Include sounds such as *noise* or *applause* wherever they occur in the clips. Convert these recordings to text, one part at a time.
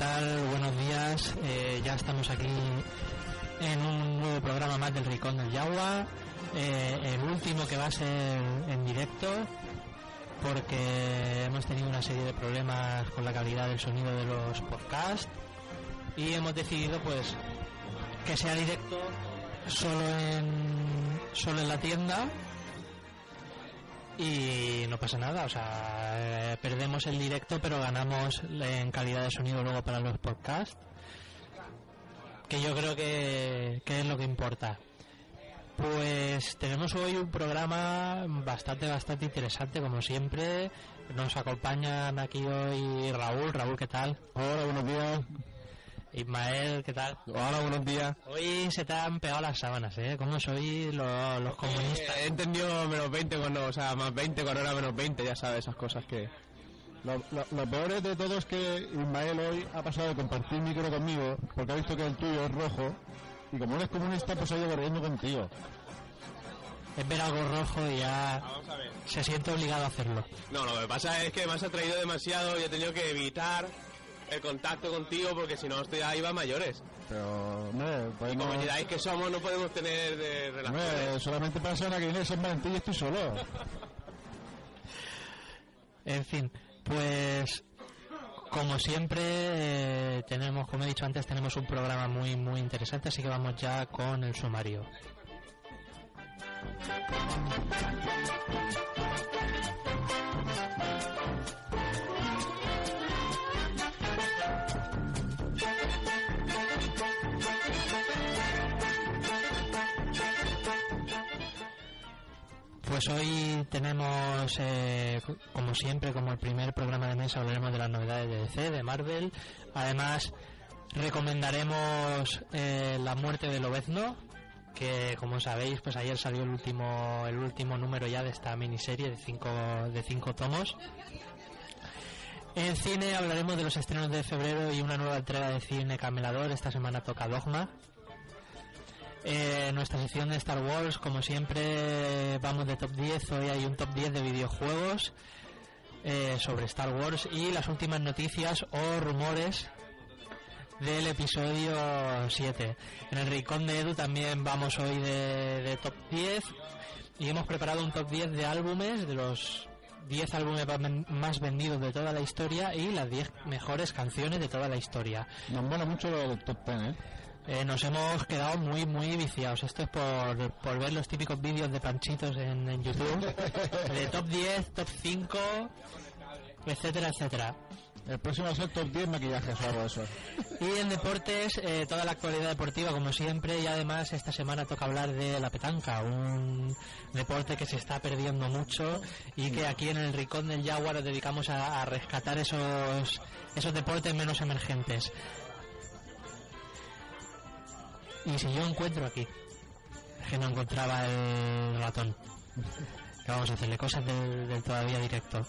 Hola, ¿qué tal? Buenos días. Eh, ya estamos aquí en un nuevo programa más del Ricón del Yagua. Eh, el último que va a ser en directo porque hemos tenido una serie de problemas con la calidad del sonido de los podcasts y hemos decidido pues que sea directo solo en solo en la tienda y no pasa nada, o sea, eh, perdemos el directo pero ganamos en calidad de sonido luego para los podcasts, que yo creo que, que es lo que importa. Pues tenemos hoy un programa bastante, bastante interesante, como siempre. Nos acompañan aquí hoy Raúl. Raúl, ¿qué tal? Hola, buenos días. Ismael, ¿qué tal? Hola, buenos días. Hoy se te han pegado las sábanas, ¿eh? ¿Cómo sois los, los comunistas? Eh, he entendido menos 20 cuando, o sea, más 20 cuando era menos 20, ya sabes, esas cosas que... Lo, lo, lo peor de todo es que Ismael hoy ha pasado de compartir micro conmigo porque ha visto que el tuyo es rojo y como eres comunista pues ha ido corriendo contigo. Es ver algo rojo y ya se siente obligado a hacerlo. No, lo que pasa es que me has atraído demasiado y he tenido que evitar el contacto contigo porque si no estoy ahí va mayores. Pero, pues Y como miráis que somos no podemos tener de relaciones. solamente para la semana que viene San Valentín y estoy solo. En fin, pues como siempre eh, tenemos, como he dicho antes, tenemos un programa muy muy interesante, así que vamos ya con el sumario. Pues hoy tenemos, eh, como siempre, como el primer programa de mesa, hablaremos de las novedades de DC, de Marvel. Además, recomendaremos eh, La muerte de Lobezno, que como sabéis, pues ayer salió el último, el último número ya de esta miniserie de cinco, de cinco tomos. En cine hablaremos de los estrenos de febrero y una nueva entrega de cine Camelador. Esta semana toca Dogma. Eh, nuestra sección de Star Wars, como siempre, vamos de top 10. Hoy hay un top 10 de videojuegos eh, sobre Star Wars y las últimas noticias o rumores del episodio 7. En el Rincón de Edu también vamos hoy de, top 10 y hemos preparado un top 10 de álbumes, de los 10 álbumes más vendidos de toda la historia y las 10 mejores canciones de toda la historia. Nos mola mucho del top 10, ¿eh? Eh, nos hemos quedado muy muy viciados. Esto es por, por ver los típicos vídeos de panchitos en, en YouTube. *laughs* de top 10, top 5, etcétera, etcétera. El próximo va a ser top 10 maquillajes o algo de eso. Y en deportes, eh, toda la actualidad deportiva como siempre y además esta semana toca hablar de la petanca, un deporte que se está perdiendo mucho y que aquí en el Rincón del Jaguar nos dedicamos a, a rescatar esos, esos deportes menos emergentes. Y si yo encuentro aquí, es que no encontraba el ratón, que vamos a hacerle cosas del, del todavía directo.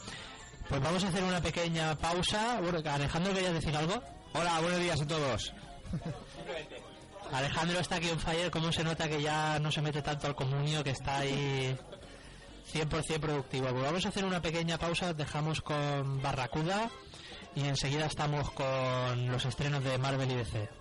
Pues vamos a hacer una pequeña pausa. Bueno, Alejandro, ¿querías decir algo? Hola, buenos días a todos. Alejandro está aquí en fire, ¿cómo se nota que ya no se mete tanto al comunio, que está ahí 100% productivo? Pues vamos a hacer una pequeña pausa, dejamos con Barracuda y enseguida estamos con los estrenos de Marvel y DC.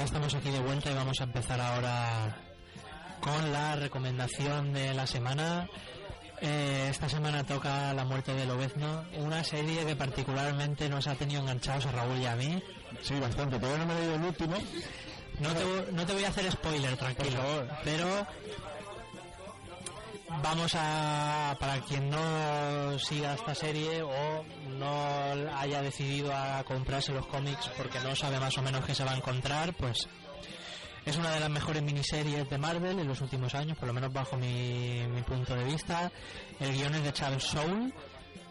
Ya estamos aquí de vuelta y vamos a empezar ahora con la recomendación de la semana. Eh, esta semana toca La muerte de Lobezno, una serie que particularmente nos ha tenido enganchados a Raúl y a mí. Sí, bastante. Todavía no me he leído el último. No te, no te voy a hacer spoiler, tranquilo. Por favor. Pero vamos a, para quien no siga esta serie o no haya decidido a comprarse los cómics porque no sabe más o menos qué se va a encontrar, pues es una de las mejores miniseries de Marvel en los últimos años, por lo menos bajo mi, mi punto de vista. El guion es de Charles Soule,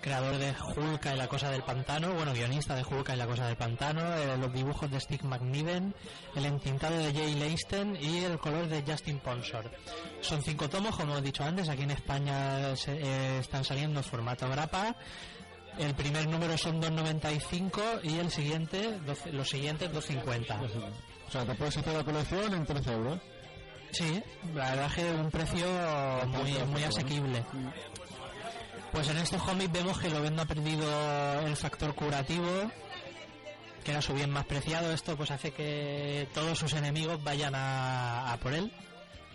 creador de Hulka y la cosa del pantano, bueno, guionista de Hulka y la cosa del pantano, eh, los dibujos de Steve McNiven, el entintado de Jay Leisten y el color de Justin Ponsor. Son cinco tomos, como he dicho antes, aquí en España se- eh, están saliendo en formato grapa. El primer número son 2.95 y el siguiente, 12 los siguientes 2.50. O sea, te puedes hacer la colección en 13 euros. Sí, la verdad es que un precio muy, muy asequible. Pues en estos cómics vemos que Lovendo ha perdido el factor curativo, que era su bien más preciado. Esto pues hace que todos sus enemigos vayan a, a por él,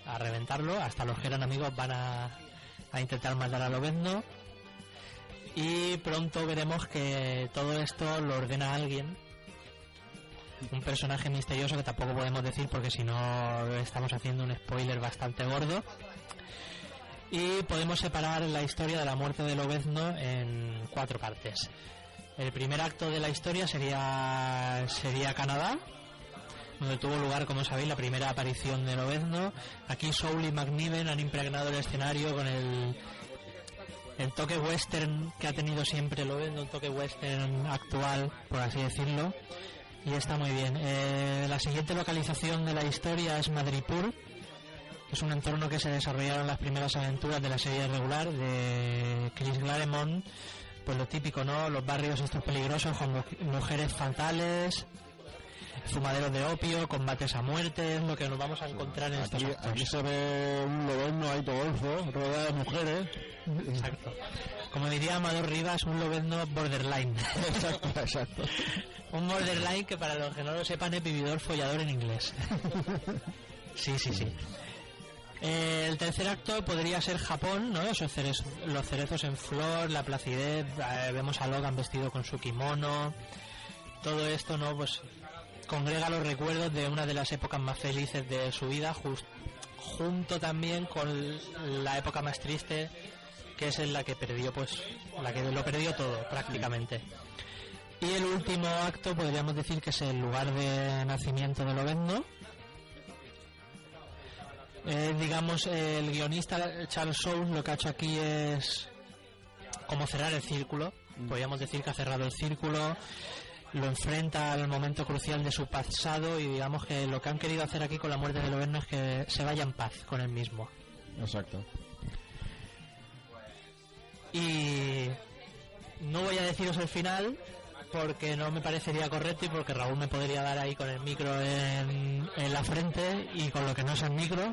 a reventarlo. Hasta los que eran amigos van a, a intentar matar a Lovendo. Y pronto veremos que todo esto lo ordena alguien. Un personaje misterioso que tampoco podemos decir porque si no estamos haciendo un spoiler bastante gordo. Y podemos separar la historia de la muerte de Lobezno en cuatro partes. El primer acto de la historia sería, sería Canadá, donde tuvo lugar, como sabéis, la primera aparición de Lobezno. Aquí Soul y McNiven han impregnado el escenario con el, el toque western que ha tenido siempre Lobezno, un toque western actual, por así decirlo. Y está muy bien. Eh, la siguiente localización de la historia es Madripur, es un entorno que se desarrollaron las primeras aventuras de la serie regular de Chris Claremont. Pues lo típico, ¿no? Los barrios estos peligrosos con mu- mujeres fatales, fumaderos de opio, combates a muerte, es lo que nos vamos a encontrar en estos Aquí, actos. aquí se ve un loberno ahí todo golfo, rodeado de mujeres. Exacto. Como diría Amador Rivas, un lobezno borderline. exacto, *laughs* exacto. Un borderline que para los que no lo sepan es vividor follador en inglés. *laughs* sí, sí, sí. Eh, el tercer acto podría ser Japón, ¿no? Esos los cerezos en flor, la placidez, eh, vemos a Logan vestido con su kimono. Todo esto, ¿no? Pues congrega los recuerdos de una de las épocas más felices de su vida, jus- junto también con la época más triste, que es en la que perdió, pues, la que lo perdió todo, prácticamente. Y el último acto podríamos decir que es el lugar de nacimiento de Lobezno. Eh, digamos, el guionista Charles Soule lo que ha hecho aquí es como cerrar el círculo. Podríamos decir que ha cerrado el círculo, lo enfrenta al momento crucial de su pasado y digamos que lo que han querido hacer aquí con la muerte de Lobezno es que se vaya en paz con él mismo. Exacto. Y no voy a deciros el final porque no me parecería correcto y porque Raúl me podría dar ahí con el micro en, en la frente y con lo que no es el micro.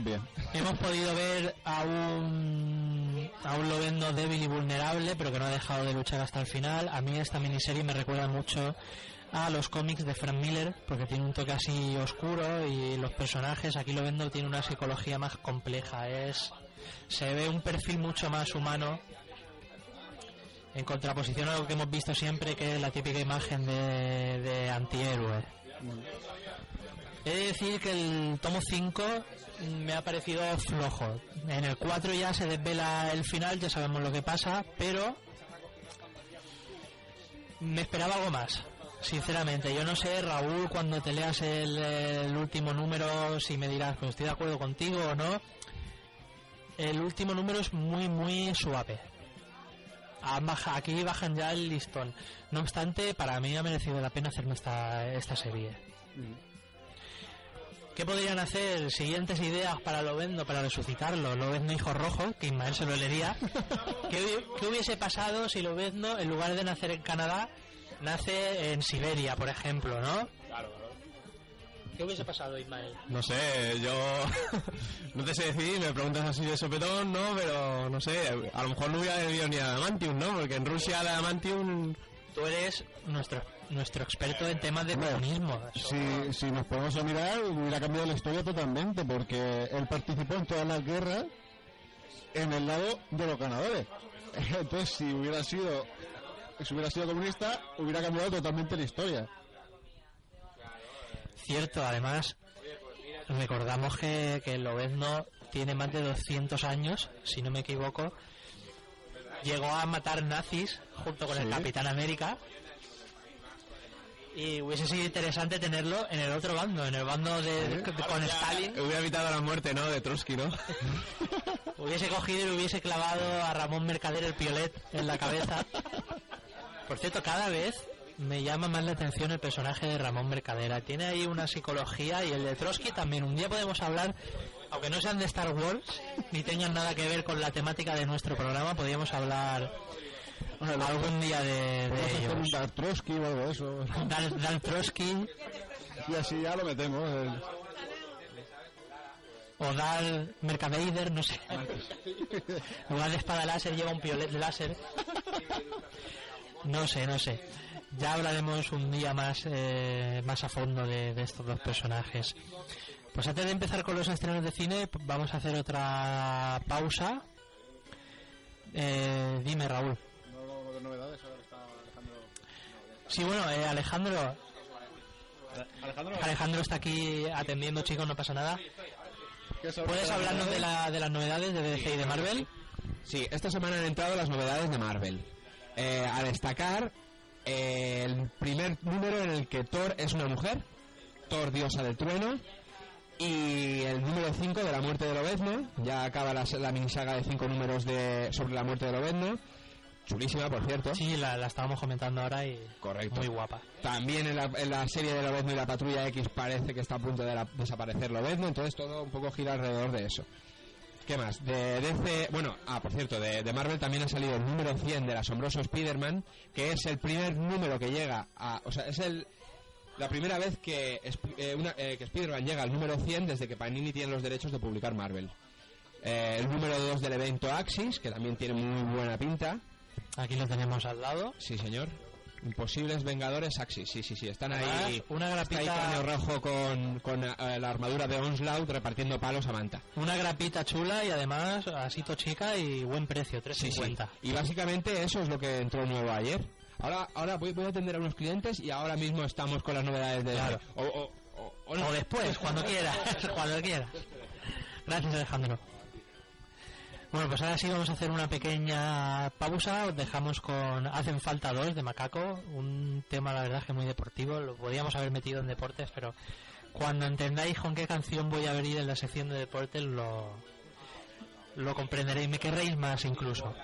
Bien. Hemos podido ver a un a un Lovendo débil y vulnerable, pero que no ha dejado de luchar hasta el final. A mí esta miniserie me recuerda mucho a los cómics de Frank Miller, porque tiene un toque así oscuro y los personajes, aquí Lovendo tiene una psicología más compleja, es se ve un perfil mucho más humano en contraposición a lo que hemos visto siempre, que es la típica imagen de, de antihéroe. He de decir que el tomo 5 me ha parecido flojo. En el 4 ya se desvela el final, ya sabemos lo que pasa, pero me esperaba algo más. Sinceramente, yo no sé, Raúl, cuando te leas el, último número, si me dirás, pues estoy de acuerdo contigo o no. El último número es muy, muy suave. Baja- Aquí bajan ya el listón. No obstante, para mí ha merecido la pena hacerme esta, esta serie. ¿Qué podrían hacer? Siguientes ideas para Lovendo, para resucitarlo. Lovendo hijo rojo, que Ismael se lo leería. *laughs* ¿Qué, hubi- qué hubiese pasado si Lovendo, en lugar de nacer en Canadá, nace en Siberia, por ejemplo, ¿no? ¿Qué hubiese pasado, Ismael? No sé, yo *laughs* no te sé decir, me preguntas así de sopetón, ¿no? Pero no sé, a lo mejor no hubiera debido ni a Adamantium, ¿no? Porque en Rusia el Adamantium tú eres nuestro nuestro experto en temas de comunismo. Si, si nos ponemos a mirar, hubiera cambiado la historia totalmente, porque él participó en todas las guerras en el lado de los ganadores. *laughs* Entonces, si hubiera sido si hubiera sido comunista, hubiera cambiado totalmente la historia. Cierto, además, recordamos que, que el Lobezno tiene más de 200 años, si no me equivoco. Llegó a matar nazis junto con el. Capitán América. Y hubiese sido interesante tenerlo en el otro bando, en el bando de, de- con Stalin. Hubiera evitado la muerte, ¿no? De Trotsky, ¿no? *laughs* Hubiese cogido y hubiese clavado a Ramón Mercader el piolet en la cabeza. *laughs* Por cierto, cada vez me llama más la atención el personaje de Ramón Mercadera. Tiene ahí una psicología y el de Trotsky también. Un día podemos hablar, aunque no sean de Star Wars, ni tengan nada que ver con la temática de nuestro programa, podríamos hablar algún día de, ellos. Dark Trotsky o algo de eso. Dan Trotsky Y así ya lo metemos. el- o Dal Mercader, no sé. En lugar de espada láser lleva un piolet láser. No sé, no sé. Ya hablaremos un día más, eh, más a fondo de, de estos dos personajes. Pues antes de empezar con los estrenos de cine, vamos a hacer otra pausa. Eh, dime, Raúl. Sí, bueno, eh, Alejandro. Alejandro está aquí atendiendo, chicos, no pasa nada. ¿Puedes hablarnos de, la, de las novedades de DC y de Marvel? Sí, esta semana han entrado las novedades de Marvel. Eh, a destacar eh, el primer número en el que Thor es una mujer, Thor diosa del trueno, y el número 5 de la muerte de Lobezno, ya acaba la, la minisaga de 5 números de, sobre la muerte de Lobezno, chulísima por cierto. Sí, la, la estábamos comentando ahora y Correcto. muy guapa. También en la, en la serie de Lobezno y la Patrulla X parece que está a punto de la- desaparecer Lobezno, entonces todo un poco gira alrededor de eso. ¿Qué más? De DC, bueno, ah, por cierto, de, de Marvel también ha salido el número 100 del asombroso Spider-Man, que es el primer número que llega a, o sea, es el la primera vez que, eh, una- eh, que Spider-Man llega al número 100 desde que Panini tiene los derechos de publicar Marvel. Eh, el número 2 del evento Axis, que también tiene muy buena pinta. Aquí lo tenemos al lado. Sí, señor. Imposibles Vengadores Axis, sí, sí, sí, están Además, ahí. una Está ahí grapita- cráneo rojo con, con eh, la armadura de Onslaught repartiendo palos a Manta. Una grapita chula y además asito chica y buen precio, Sí, sí. 3.50. Y básicamente eso es lo que entró nuevo ayer. Ahora, ahora voy, voy a atender a unos clientes y ahora mismo estamos con las novedades de... Claro. O, o- o- o no. O después, cuando *laughs* quiera, cuando quiera. *laughs* Gracias, Alejandro. Bueno, pues ahora sí vamos a hacer una pequeña pausa. Os dejamos con Hacen falta dos de Macaco. Un tema, la verdad, que muy deportivo. Lo podíamos haber metido en deportes, pero cuando entendáis con qué canción voy a venir en la sección de deportes, lo, lo comprenderéis. Me querréis más incluso.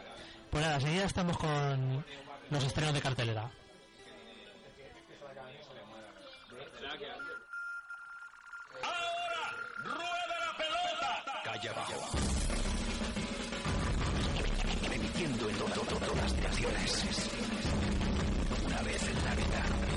Pues nada, enseguida estamos con los estrenos de cartelera. Calle abajo. Emitiendo en to- to- to- todas direcciones. Una vez en la vida.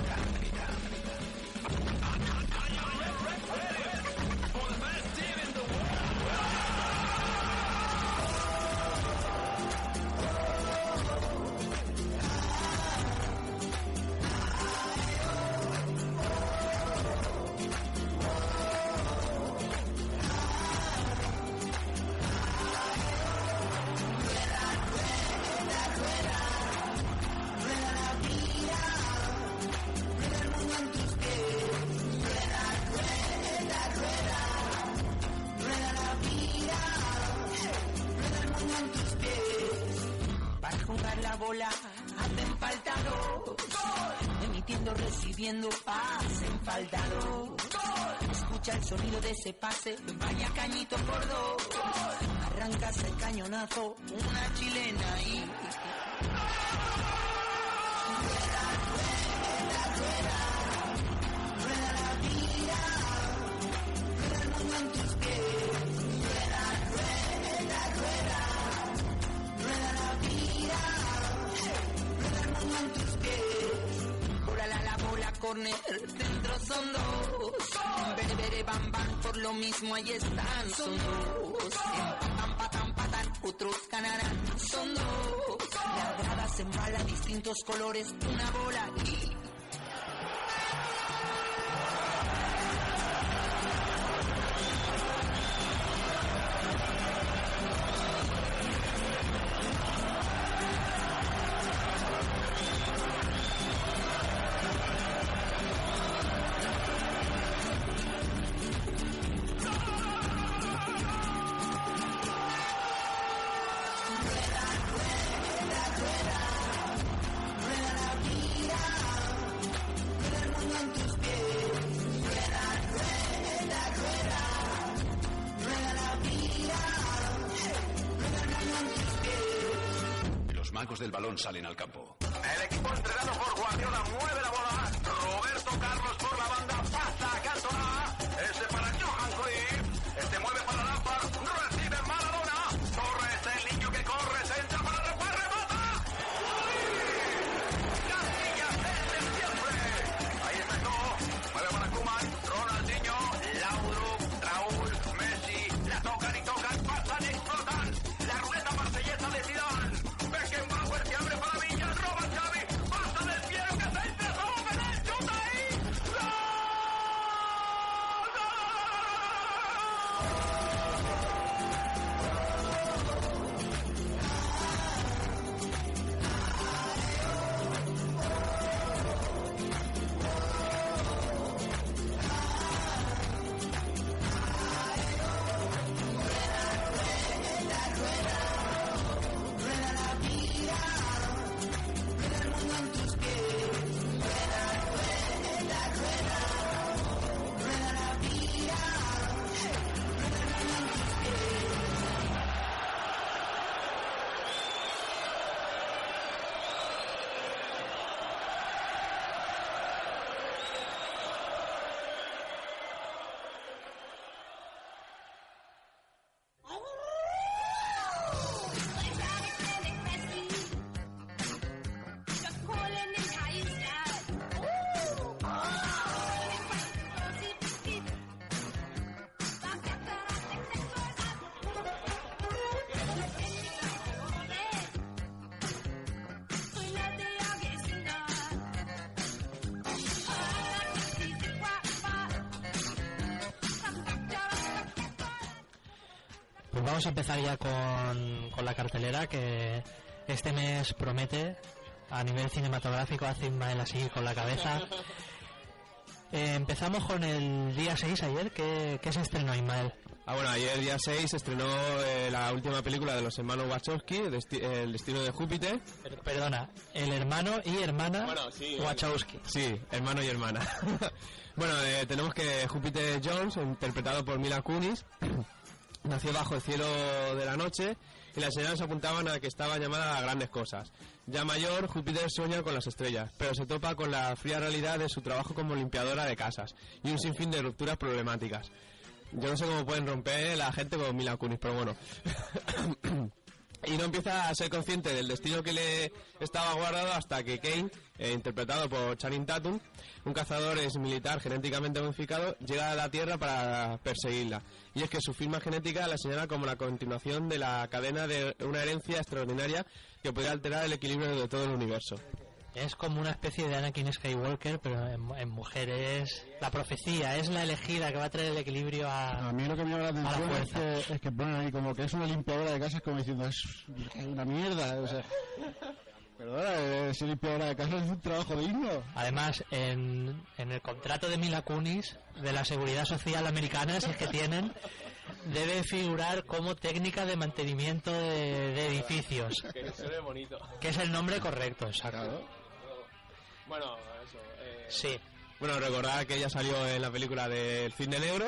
El una chilena y... Bola la la bola, corner, dentro son dos. Bere, bere, bam, bam, por lo mismo ahí están, son dos. Otros ganarán, son dos. La grada se distintos colores, una bola y del balón salen al campo. El equipo entrenado por Guardiola mueve vamos a empezar ya con, con la cartelera que este mes promete a nivel cinematográfico hace Ismael así con la cabeza. *laughs* Eh, empezamos con el día 6 ayer, que, que se estrenó Ismael. Ah, bueno, ayer día 6 se estrenó eh, la última película de los hermanos Wachowski, El, desti- El destino de Júpiter. Per- Perdona, el hermano y hermana Bueno, sí, Wachowski. Sí, hermano y hermana. *laughs* bueno, eh, tenemos que Júpiter Jones, interpretado por Mila Kunis, nació bajo el cielo de la noche y las señales apuntaban a que estaba llamada a grandes cosas. Ya mayor, Júpiter sueña con las estrellas, pero se topa con la fría realidad de su trabajo como limpiadora de casas y un sinfín de rupturas problemáticas. Yo no sé cómo pueden romper la gente con Mila Kunis, pero bueno. *coughs* y no empieza a ser consciente del destino que le estaba guardado hasta que Kane, eh, interpretado por Channing Tatum, un cazador ex militar genéticamente modificado, llega a la Tierra para perseguirla. Y es que su firma genética la señala como la continuación de la cadena de una herencia extraordinaria que puede alterar el equilibrio de todo el universo. Es como una especie de Anakin Skywalker, pero en, en mujeres. La profecía es la elegida que va a traer el equilibrio a. A mí lo que me llama la la atención es fuerza. que, es que ponen ahí como que es una limpiadora de casas como diciendo es una mierda. O sea, perdona, ser limpiadora de casas es un trabajo digno. Además, en, en el contrato de Mila Kunis, de la Seguridad Social Americana, si es que tienen, debe figurar como técnica de mantenimiento de, de edificios, Que se ve bonito. que es el nombre correcto, exacto. Bueno, eso. eh, Sí, Bueno, recordad que ella salió en la película del Cine Negro.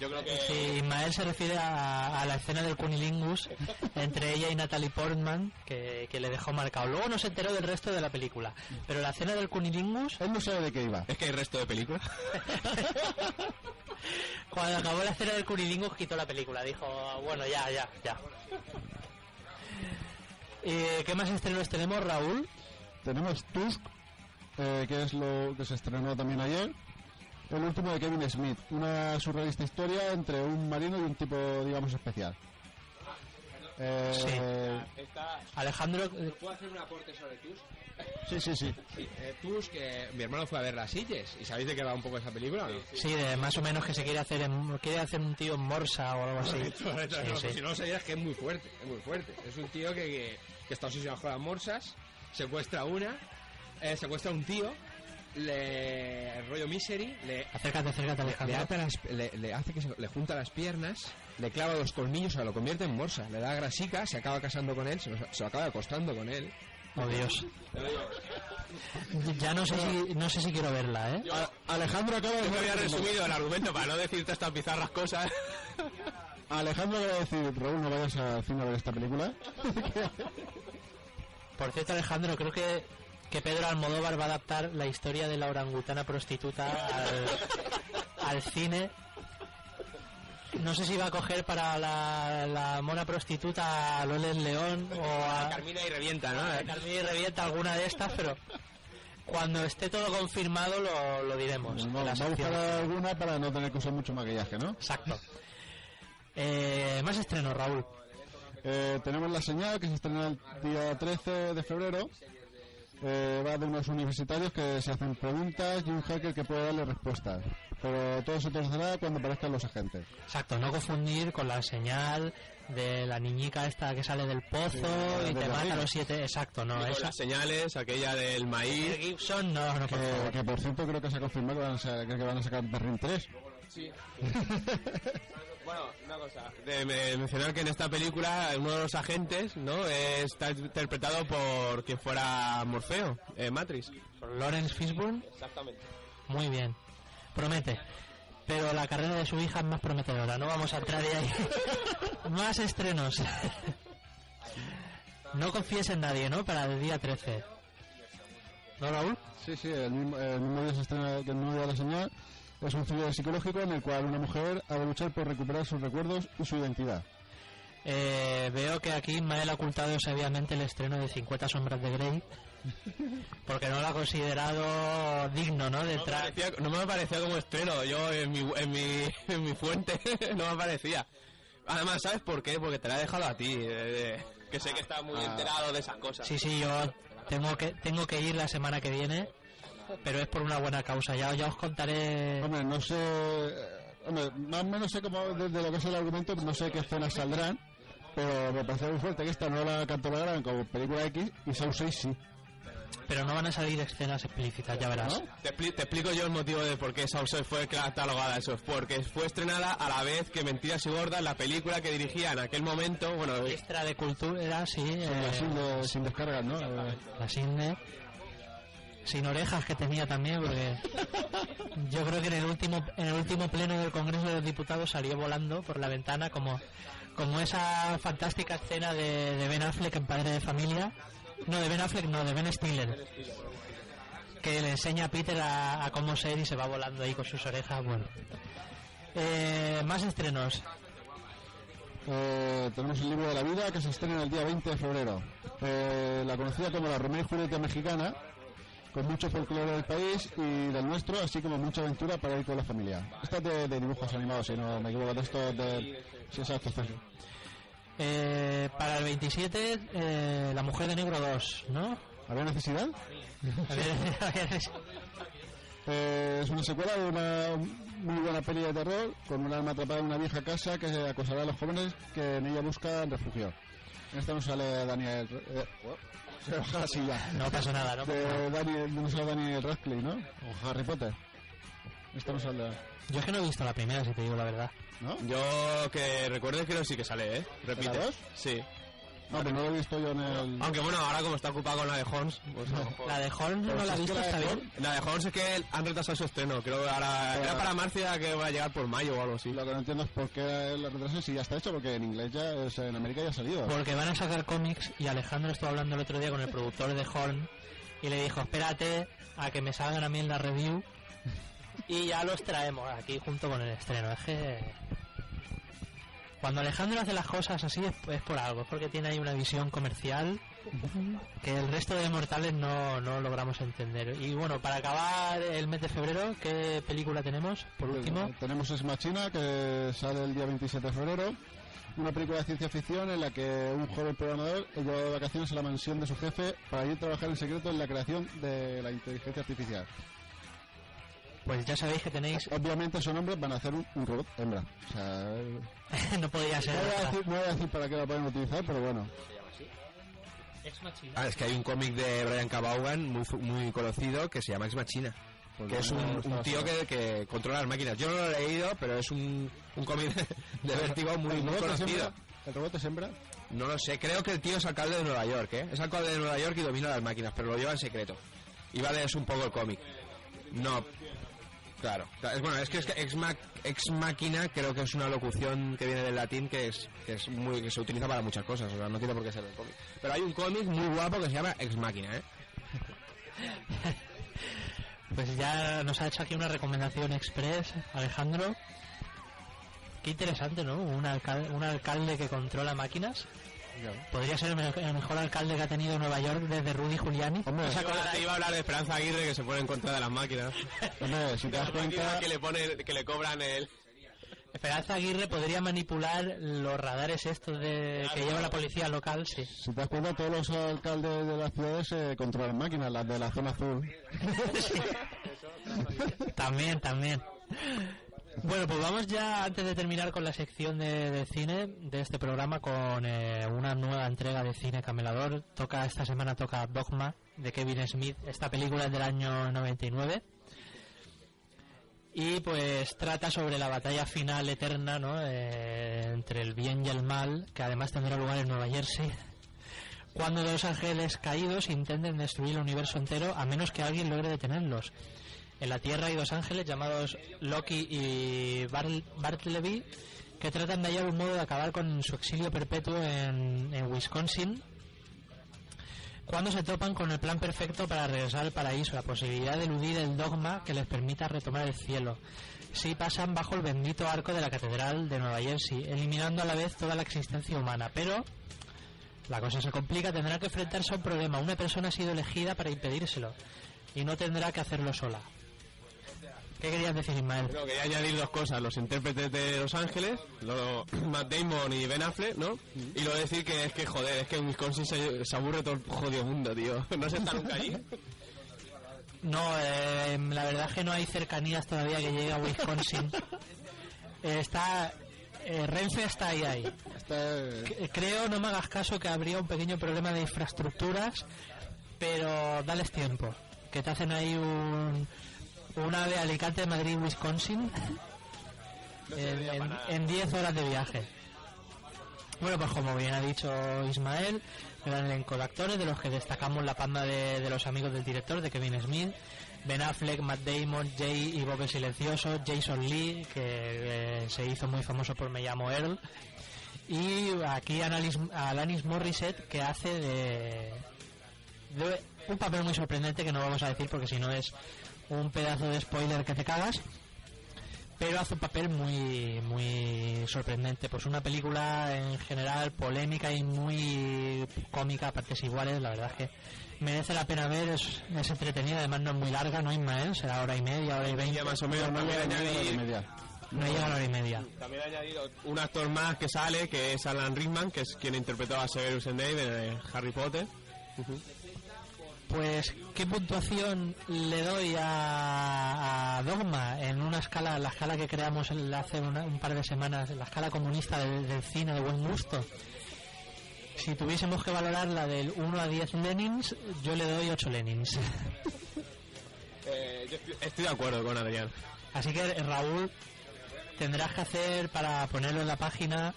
Yo creo que... sí, Ismael se refiere a, a la escena del cunilingus entre ella y Natalie Portman, que, que le dejó marcado. Luego no se enteró del resto de la película, pero la escena del cunilingus Él no sabe de qué iba. Es que hay resto de película. Cuando acabó la escena del Cunilingus quitó la película, dijo, bueno, ya, ya, ya. Eh, ¿Qué más estrenos tenemos, Raúl? Tenemos Tusk, eh, que es lo que se estrenó también ayer. El último de Kevin Smith, una surrealista historia entre un marino y un tipo, digamos, especial. Eh, Alejandro, eh, ¿Puedo hacer un aporte sobre Tusk? Sí, sí, sí. Sí, eh, Tusk, que mi hermano fue a ver las Silles. ¿Y sabéis de qué va un poco esa película o no? sí, de más o menos que se quiere hacer en- quiere hacer un tío en Morsa o algo así. *laughs* Correcto, Sí, no, sí. Si no lo sabías, que es muy fuerte, es muy fuerte. Es un tío que, que, que está obsesionado con las morsas, secuestra una, eh, secuestra a un tío, le rollo misery, le, Acércate, acércate, le, Alejandro. ata las- le- le hace que se, le junta las piernas, le clava los colmillos, o sea, lo convierte en morsa, le da grasica, se acaba casando con él, se lo, se lo acaba acostando con él. Oh Dios. Ya no sé si no sé si quiero verla, ¿eh? Alejandro acaba de Yo me había resumido el argumento para no decirte estas bizarras cosas. Alejandro acaba de decir, Raúl, no vayas al cine a ver esta película. Por cierto, Alejandro, creo que, que Pedro Almodóvar va a adaptar la historia de la orangutana prostituta al, al cine. No sé si va a coger para la, la mona prostituta a Loles León o a, Carmina y revienta, ¿no? a Carmina y Revienta, alguna de estas, pero cuando esté todo confirmado lo, lo diremos. No, la va a buscar alguna para no tener que usar mucho maquillaje, ¿no? Exacto. Eh, más estrenos, Raúl. Eh, tenemos La Señal, que se estrena el día 13 de febrero. Eh, va de unos universitarios que se hacen preguntas y un hacker que puede darle respuestas. Pero todo se torcerá cuando aparezcan los agentes. Exacto, no confundir con la señal de la niñica esta que sale del pozo Sí, y de te mata a los siete. Exacto, no, esa. las señales, aquella del maíz. Gibson, no, no, por Que, favor. que, por cierto creo que se ha confirmado que van a, que van a sacar Berlín 3. *laughs* Bueno, una cosa. De me- mencionar que en esta película uno de los agentes, ¿no? Está interpretado por quien fuera Morfeo, eh, Matrix. Lawrence Fishburne, Exactamente. muy bien. Promete. Pero la carrera de su hija es más prometedora, no vamos a entrar ahí. *laughs* más estrenos. no confíes en nadie, ¿no? Para el día 13. ¿No, Raúl? Sí, sí, el mismo, el mismo día se estrena que el mismo día de La Señal. Es un thriller psicológico en el cual una mujer ha de luchar por recuperar sus recuerdos y su identidad. Eh, veo que aquí Mael ha ocultado sabiamente el estreno de 50 sombras de Grey. Porque no lo ha considerado digno, ¿no? De No parecía, no me parecía como estreno, yo en mi, en mi, *laughs* en mi fuente *laughs* no me parecía. Además, ¿sabes por qué? Porque te la he dejado a ti, eh, eh, que sé que estás muy Ah. enterado de esas cosas. Sí, sí, yo tengo que tengo que ir la semana que viene, pero es por una buena causa. Ya, ya os contaré. Hombre, no sé. eh, Hombre, más o menos sé cómo, desde lo que es el argumento, no sé qué escenas saldrán. Pero me parece muy fuerte que esta no la catalogaran como película X y Saw 6 sí. Pero no van a salir escenas explícitas, ya verás. Te, expli- te explico yo el motivo de por qué Sauce fue catalogada eso. Porque fue estrenada a la vez que Mentiras y Gordas, la película que dirigía en aquel momento. Bueno, Extra de cultura, sí. eh, de- sin descargas, ¿no? La Sidney. Sin orejas que tenía también, porque yo creo que en el último en el último pleno del Congreso de los Diputados salió volando por la ventana como como esa fantástica escena de, Ben Affleck en Padre de Familia. No, de Ben Affleck, no, de Ben Stiller. Que le enseña a Peter a, a cómo ser y se va volando ahí con sus orejas. Bueno. Eh, más estrenos. eh, tenemos el libro de la vida que se estrena el día 20 de febrero. Eh, la conocida como la Romeo y Julieta mexicana, con mucho folclore del país y del nuestro, así como mucha aventura para ir con la familia. Esta es de, de dibujos animados, si no me equivoco, de esto de... Sí, exacto. Eh, para el 27, eh, La Mujer de Negro 2, ¿no? *laughs* *laughs* ¿Había necesidad? Eh, es una secuela de una muy buena peli de terror con un alma atrapada en una vieja casa que acosará a los jóvenes que en ella buscan refugio. En esta no sale Daniel... eh, se baja la silla. no pasa nada, ¿no? De Daniel, no sale Daniel Radcliffe, ¿no? O Harry Potter. Esta no sale... Yo es que no he visto la primera, si te digo la verdad. ¿No? yo que recuerde creo sí que sale, ¿eh? Repite. ¿La dos? Sí. No, pero no lo he visto yo en el... Aunque bueno, ahora como está ocupado con la de Holmes, pues lo La de Holmes no la he visto, está bien. La de Holmes es que han retrasado su estreno, creo que ahora Pero- era para Marcia que va a llegar por mayo o algo así. Lo que no entiendo es por qué la retraso si ya está hecho, porque en inglés ya, es, en América ya ha salido. Porque van a sacar cómics y Alejandro estuvo hablando el otro día con el productor de Horn y le dijo, espérate a que me salgan a mí en la review y ya los traemos aquí junto con el estreno. Es que cuando Alejandro hace las cosas así es, es por algo, es porque tiene ahí una visión comercial que el resto de mortales no, no logramos entender. Y bueno, para acabar el mes de febrero, ¿qué película tenemos? Por último, Tenemos Es Machina, que sale el día 27 de febrero. una película de ciencia ficción en la que un joven programador es llevado de vacaciones a la mansión de su jefe para ir a trabajar en secreto en la creación de la inteligencia artificial. Pues ya sabéis que tenéis. Obviamente esos hombres van a hacer un, un robot hembra. O sea, *laughs* no podría ser. no voy, a decir, no voy a decir para qué lo pueden utilizar, pero bueno. Ex Machina. Ah, es que hay un cómic de Brian K. Vaughan muy, fu- muy conocido que se llama Ex Machina. Pues que es un, tío que, que controla las máquinas. Yo no lo he leído, pero es un, un cómic de, de vértigo muy, ¿El muy conocido. ¿El robot es hembra? No lo sé, creo que el tío es alcalde de Nueva York, ¿eh? Es alcalde de Nueva York y domina las máquinas, pero lo lleva en secreto. Y vale, es un poco el cómic. No, claro. Es, bueno, es que, es que ex, ma- ex máquina creo que es una locución que viene del latín que es, que es muy que se utiliza para muchas cosas, o sea, no tiene por qué ser el cómic. Pero hay un cómic muy guapo que se llama Ex Máquina, ¿eh? *laughs* Pues ya nos ha hecho aquí una recomendación express, Alejandro. Qué interesante, ¿no? Un, alcal- un alcalde que controla máquinas. Podría ser el, me- el mejor alcalde que ha tenido Nueva York desde Rudy Giuliani. Hombre, ¿Os acordáis? Iba a hablar de Esperanza Aguirre que se pone en contra de las máquinas. hombre, si te das cuenta, que le ponen, que le cobran el. Esperanza Aguirre podría manipular los radares estos de que lleva la policía local, sí. si te das cuenta, todos los alcaldes de las ciudades eh, controlan máquinas, las de la zona azul. *laughs* También, también. Bueno, pues vamos ya, antes de terminar con la sección de, de cine de este programa, con eh, una nueva entrega de cine camelador. Toca Esta semana toca Dogma, de Kevin Smith. Esta película es del año 99. Y pues trata sobre la batalla final eterna, ¿no? Eh, entre el bien y el mal, que además tendrá lugar en Nueva Jersey. Cuando dos ángeles caídos intenten destruir el universo entero, a menos que alguien logre detenerlos. En la Tierra hay dos ángeles llamados Loki y Bar- Bartleby que tratan de hallar un modo de acabar con su exilio perpetuo en, Wisconsin cuando se topan con el plan perfecto para regresar al paraíso, la posibilidad de eludir el dogma que les permita retomar el cielo. Si pasan bajo el bendito arco de la Catedral de Nueva Jersey, eliminando a la vez toda la existencia humana. Pero la cosa se complica, tendrá que enfrentarse a un problema. Una persona ha sido elegida para impedírselo y no tendrá que hacerlo sola. ¿Qué querías decir, Ismael? No, quería añadir dos cosas, los intérpretes de Los Ángeles, lo- *clears throat* Matt Damon y Ben Affleck, ¿no? Y luego decir que es que, joder, es que en Wisconsin se, se aburre todo el jodido mundo, tío. *laughs* No se está nunca allí. *laughs* No, eh, la verdad es que no hay cercanías todavía que llegue a Wisconsin. *laughs* Eh, está. eh, Renfe está ahí, ahí. Está, eh, Creo, no me hagas caso, que habría un pequeño problema de infraestructuras, pero dales tiempo. Que te hacen ahí un. Una de Alicante, Madrid, Wisconsin. en- en- en 10 horas de viaje. Bueno, pues como bien ha dicho Ismael, gran elenco de actores, de los que destacamos la panda de, de los amigos del director, de Kevin Smith, Ben Affleck, Matt Damon, Jay y Bob el Silencioso, Jason Lee, que eh, se hizo muy famoso por Me llamo Earl, y aquí Alanis, Alanis Morissette, que hace de, de un papel muy sorprendente que no vamos a decir porque si no es un pedazo de spoiler que te cagas pero hace un papel muy muy sorprendente. Pues una película en general polémica y muy cómica a partes iguales la verdad es que merece la pena ver es, es entretenida además no es muy larga no Ismael será hora y media hora y veinte. más o menos no también llega ni a la hora y añadir, media. no llega a la hora y media. También ha añadido un actor más que sale, que es Alan Rickman, que es quien interpretó a Severus Snape en eh, Harry Potter. Pues qué puntuación le doy a, a Dogma en una escala la escala que creamos hace una- un par de semanas la escala comunista del, del cine de buen gusto si tuviésemos que valorarla del 1 a 10 Lenins, yo le doy 8 Lenins. *laughs* Eh, yo estoy, estoy de acuerdo con Adrián. Así que Raúl, tendrás que hacer para ponerlo en la página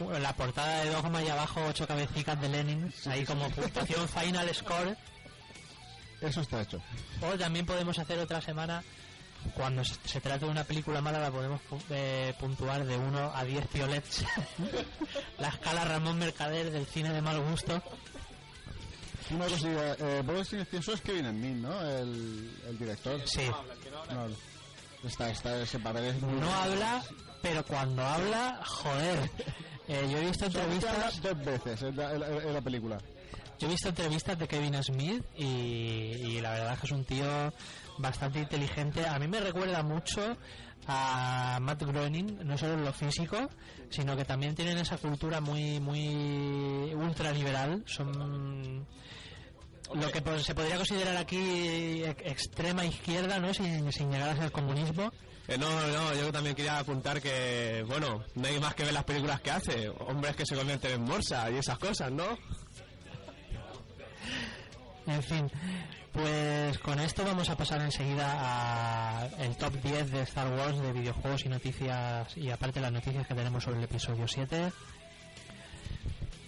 en la portada de Dogma y abajo 8 cabecitas de Lenin, ahí como puntuación *laughs* final score. Eso está hecho. O también podemos hacer otra semana, cuando se trate de una película mala, la podemos pu- eh, puntuar de 1 a 10 piolets. *laughs* la escala Ramón Mercader del cine de mal gusto. Una cosilla, eh, Bob el Silencioso es Kevin Smith, ¿no? El, el director. Sí, No, está, está, ese papel es muy... no habla, pero cuando habla, joder. Eh, yo he visto entrevistas, dos veces en la, en la- en la película. yo he visto entrevistas de Kevin Smith y, y la verdad es que es un tío bastante inteligente. A mí me recuerda mucho a Matt Groening, no solo en lo físico, sino que también tienen esa cultura muy muy ultraliberal. Son lo que pues, se podría considerar aquí ex- extrema izquierda, ¿no? Sin, sin llegar a ser comunismo. Eh, no, no, yo también quería apuntar que, bueno, no hay más que ver las películas que hace. Hombres que se convierten en morsa y esas cosas, ¿no? En fin, pues con esto vamos a pasar enseguida a el top 10 de Star Wars de videojuegos y noticias y aparte las noticias que tenemos sobre el episodio 7.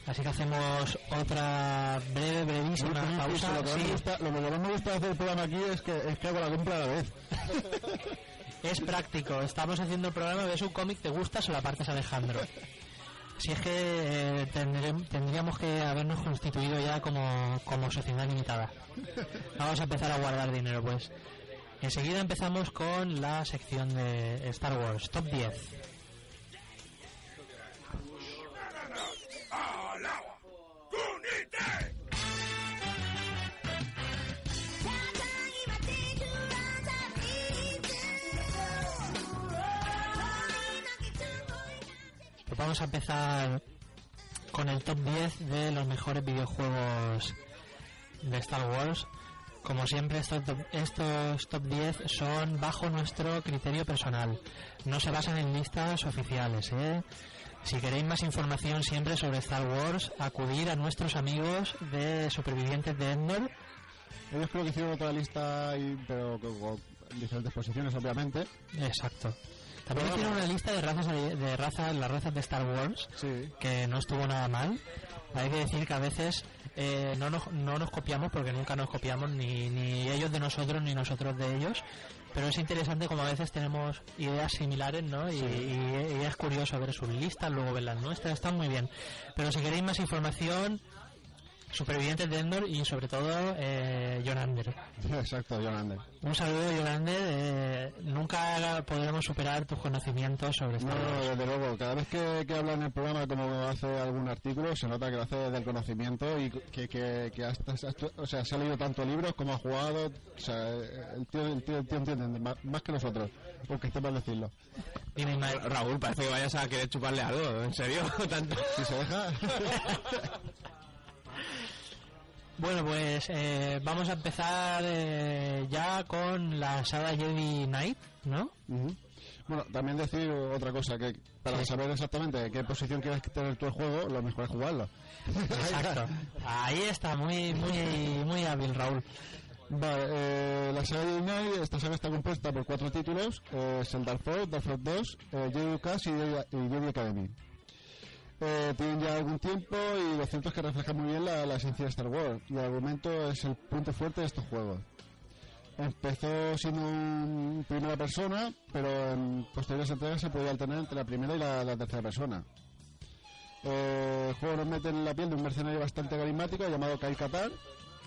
Así que hacemos otra breve, brevísima pausa. lo, que más me Sí, gusta, lo que más me gusta hacer el programa aquí es que, es que hago la compra a la vez. *laughs* es práctico. Estamos haciendo el programa, ves un cómic, te gusta, se lo apartas Alejandro. Si es que eh, tendríamos que habernos constituido ya como, como sociedad limitada. Vamos a empezar a guardar dinero, pues. Enseguida empezamos con la sección de Star Wars, Top 10. ¡Al agua! ¡Unite! Vamos a empezar con el top 10 de los mejores videojuegos de Star Wars. Como siempre, estos top, estos top 10 son bajo nuestro criterio personal. No se basan en listas oficiales. ¿eh? Si queréis más información siempre sobre Star Wars, acudir a nuestros amigos de Supervivientes de Endor. Ellos creo que hicieron otra lista, y, pero con, con diferentes posiciones, obviamente. Exacto. También hicieron una lista de razas de, de razas, las razas de Star Wars. Sí. que no estuvo nada mal. Hay que decir que a veces eh, no, nos, no nos copiamos porque nunca nos copiamos ni, ni ellos de nosotros ni nosotros de ellos. Pero es interesante como a veces tenemos ideas similares, ¿no? Y, y- y es curioso ver sus listas, luego ver las nuestras, están muy bien. Pero si queréis más información, Supervivientes de Endor y sobre todo eh, John Ander. *laughs* Exacto, Yolander. Un saludo, John Ander. eh, nunca podremos superar tus conocimientos sobre No, Star no, Wars. desde luego. Cada vez que, que habla en el programa, como hace algún artículo, se nota que lo hace desde el conocimiento y que, que, que hasta, hasta- o sea, se ha leído tanto libros como ha jugado. O sea, el tío, el tío, el tío entiende más, más que nosotros, porque está mal decirlo. Dime. Raúl, parece que vayas a querer chuparle algo, ¿en serio? *laughs* Tanto. Si se deja. *laughs* Bueno, pues eh, vamos a empezar eh, ya con la saga Jedi Knight, ¿no? Bueno, también decir otra cosa, que para Sí. saber exactamente qué posición quieres tener el juego, lo mejor es jugarlo. Exacto. Ahí está, muy, muy, muy hábil, Raúl. Vale, eh, la saga Jedi Knight, esta saga está compuesta por cuatro títulos, eh, es el Dark Force, Dark Force 2, eh, Jedi, y Jedi Academy. Eh, tienen ya algún tiempo y lo cierto es que refleja muy bien la, la esencia de Star Wars y el argumento es el punto fuerte de estos juegos. Empezó siendo un primera persona, pero en posteriores entregas se podía alternar entre la primera y la, tercera persona. Eh, el juego nos mete en la piel de un mercenario bastante carismático llamado Kai Katar,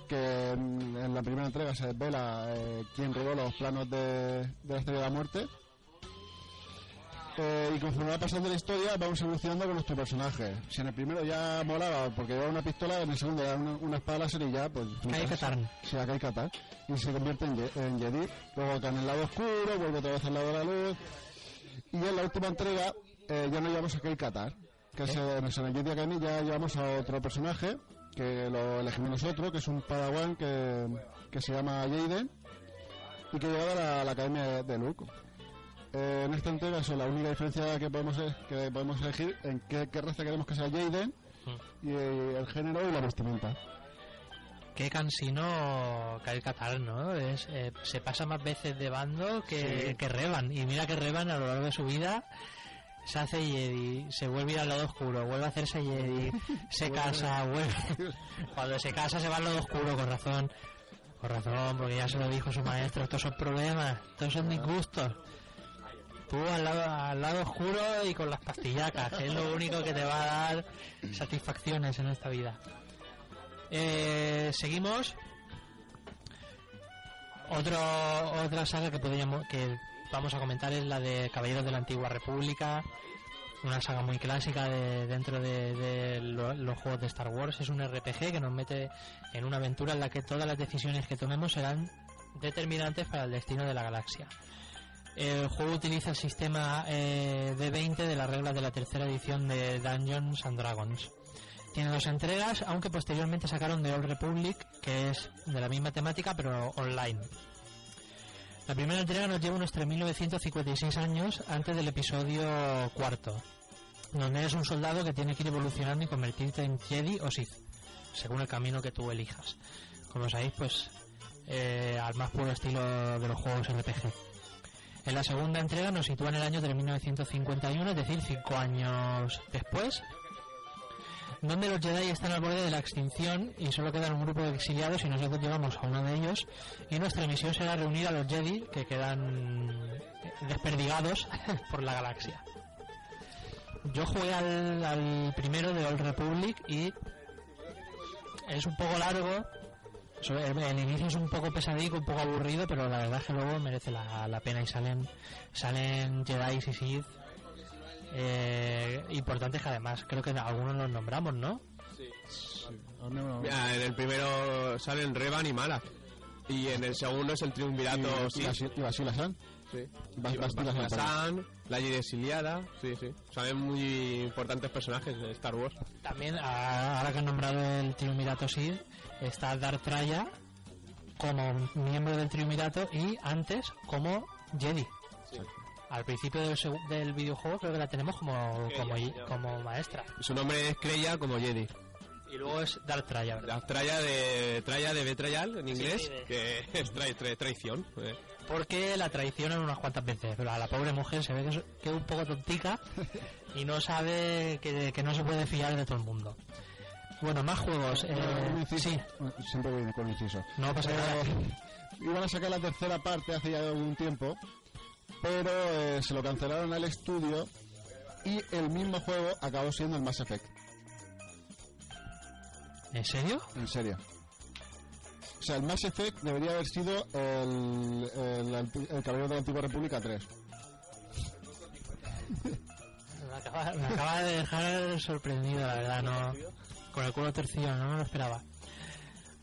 que en, la primera entrega se desvela eh, quién robó los planos de, de la Estrella de la Muerte. Eh, y conforme va pasando la historia, vamos evolucionando con nuestro personaje. Si en el primero ya molaba porque llevaba una pistola, en el segundo era una, una espada láser y ya, pues. Kai Katarn. Sí, a Kai Katarn. Y se convierte en, Jedi. Luego cae en el lado oscuro, vuelve otra vez al lado de la luz. Y en la última entrega, eh, ya no llevamos a Kai Katar. Que eh, en el Jedi Academy ya llevamos a otro personaje, que lo elegimos nosotros, que es un Padawan que, que se llama Jaden y que llegaba a la, a la Academia de, de Luke. Eh, en esta entrega, eso, la única diferencia que podemos es que podemos elegir en qué, qué raza queremos que sea Jaden y el género y la vestimenta. Qué cansino Kyle Katar, ¿no? Es, eh, se pasa más veces de bando que, Sí. que Revan. Y mira que Revan a lo largo de su vida se hace Jedi, se vuelve a ir al lado oscuro, vuelve a hacerse Jedi, *laughs* se casa, vuelve. Cuando se casa se va al lado oscuro, con razón. Con razón, porque ya se lo dijo su maestro, estos son problemas, estos son disgustos. Tú al lado, al lado oscuro y con las pastillacas, es lo único que te va a dar satisfacciones en esta vida. Eh, seguimos. Otro, otra saga que podríamos, que vamos a comentar es la de Caballeros de la Antigua República. una saga muy clásica de, dentro de, de lo- los juegos de Star Wars. Es un RPG que nos mete en una aventura en la que todas las decisiones que tomemos serán determinantes para el destino de la galaxia. El juego utiliza el sistema eh, D20 de las reglas de la tercera edición de Dungeons and Dragons. Tiene dos entregas, aunque posteriormente sacaron The Old Republic, que es de la misma temática pero online. La primera entrega nos lleva unos 3.956 años antes del episodio cuarto, donde eres un soldado que tiene que ir evolucionando y convertirte en Jedi o Sith, según el camino que tú elijas. Como sabéis, pues eh, al más puro estilo de los juegos RPG. En la segunda entrega nos sitúa en el año de 1951, es decir, cinco años después, donde los Jedi están al borde de la extinción y solo quedan un grupo de exiliados y nosotros llevamos a uno de ellos y nuestra misión será reunir a los Jedi que quedan desperdigados *laughs* por la galaxia. Yo jugué al, al primero de Old Republic y es un poco largo, el, el inicio es un poco pesadico, un poco aburrido, pero la verdad es que luego merece la, la pena y salen salen Jedi y Sith eh, importantes que además creo que algunos los nombramos, ¿no? Mira, en el primero salen Revan y Malak. Y en el segundo es el triunvirato y, sí. y, Basi- y Basila San. Sí. San, la Jedi exiliada, sí, sí. Salen muy importantes personajes de Star Wars. También, a- ahora que han nombrado el Triunvirato Sid, está Darth Traya como miembro del Triunvirato y antes como Jedi. Al principio del, del videojuego creo que la tenemos como, como, como maestra. Su nombre es Creia como Jedi. Y luego es Darth Traya, ¿verdad? La traya de traya de betrayal en inglés, sí, de- que *laughs* es trai- tra- traición. eh. Porque la traicionan unas cuantas veces. Pero a la pobre mujer se ve que es, que es un poco tontica y no sabe que, que no se puede fiar de todo el mundo. Bueno, más juegos. eh, Un inciso. sí, Siempre viene con inciso. no pasa nada. Eh, iban a sacar la tercera parte hace ya algún tiempo, pero eh, se lo cancelaron al estudio y el mismo juego acabó siendo el Mass Effect. ¿En serio? En serio. O sea, el Mass Effect debería haber sido el, el, Caballero de la Antigua República 3. *laughs* Me acaba, me acaba de dejar sorprendido, la verdad, no. Con el culo torcido, no me lo esperaba.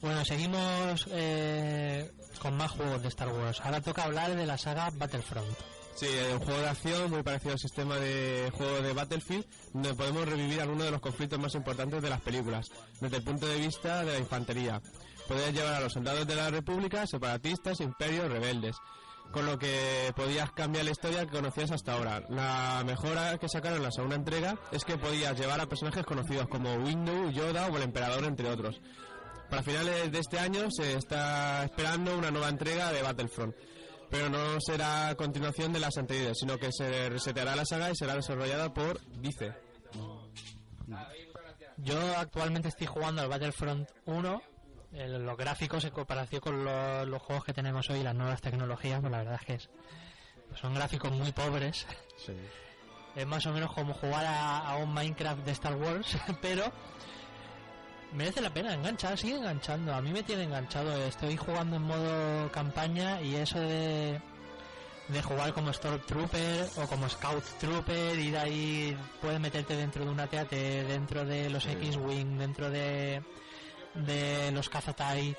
Bueno, seguimos eh, con más juegos de Star Wars. Ahora toca hablar de la saga Battlefront. Sí, un juego de acción muy parecido al sistema de juego de Battlefield, donde podemos revivir algunos de los conflictos más importantes de las películas, desde el punto de vista de la infantería. Podías llevar a los soldados de la República, separatistas, imperios, rebeldes, con lo que podías cambiar la historia que conocías hasta ahora. La mejora que sacaron en la segunda entrega es que podías llevar a personajes conocidos como Windu, Yoda o el Emperador, entre otros. Para finales de este año se está esperando una nueva entrega de Battlefront, pero no será continuación de las anteriores, sino que se reseteará la saga y será desarrollada por Dice. Yo actualmente estoy jugando al Battlefront 1. El- los gráficos en comparación con lo- los juegos que tenemos hoy, las nuevas tecnologías, pues la verdad es que es- son gráficos muy pobres. Es más o menos como jugar a, a un Minecraft de Star Wars, *laughs* pero merece la pena, engancha, sigue enganchando. A mí me tiene enganchado. Estoy jugando en modo campaña y eso de, de jugar como Stormtrooper o como Scout Trooper, ir ahí, puedes meterte dentro de una TAT, dentro de los X-Wing, dentro de, de los Kazatai.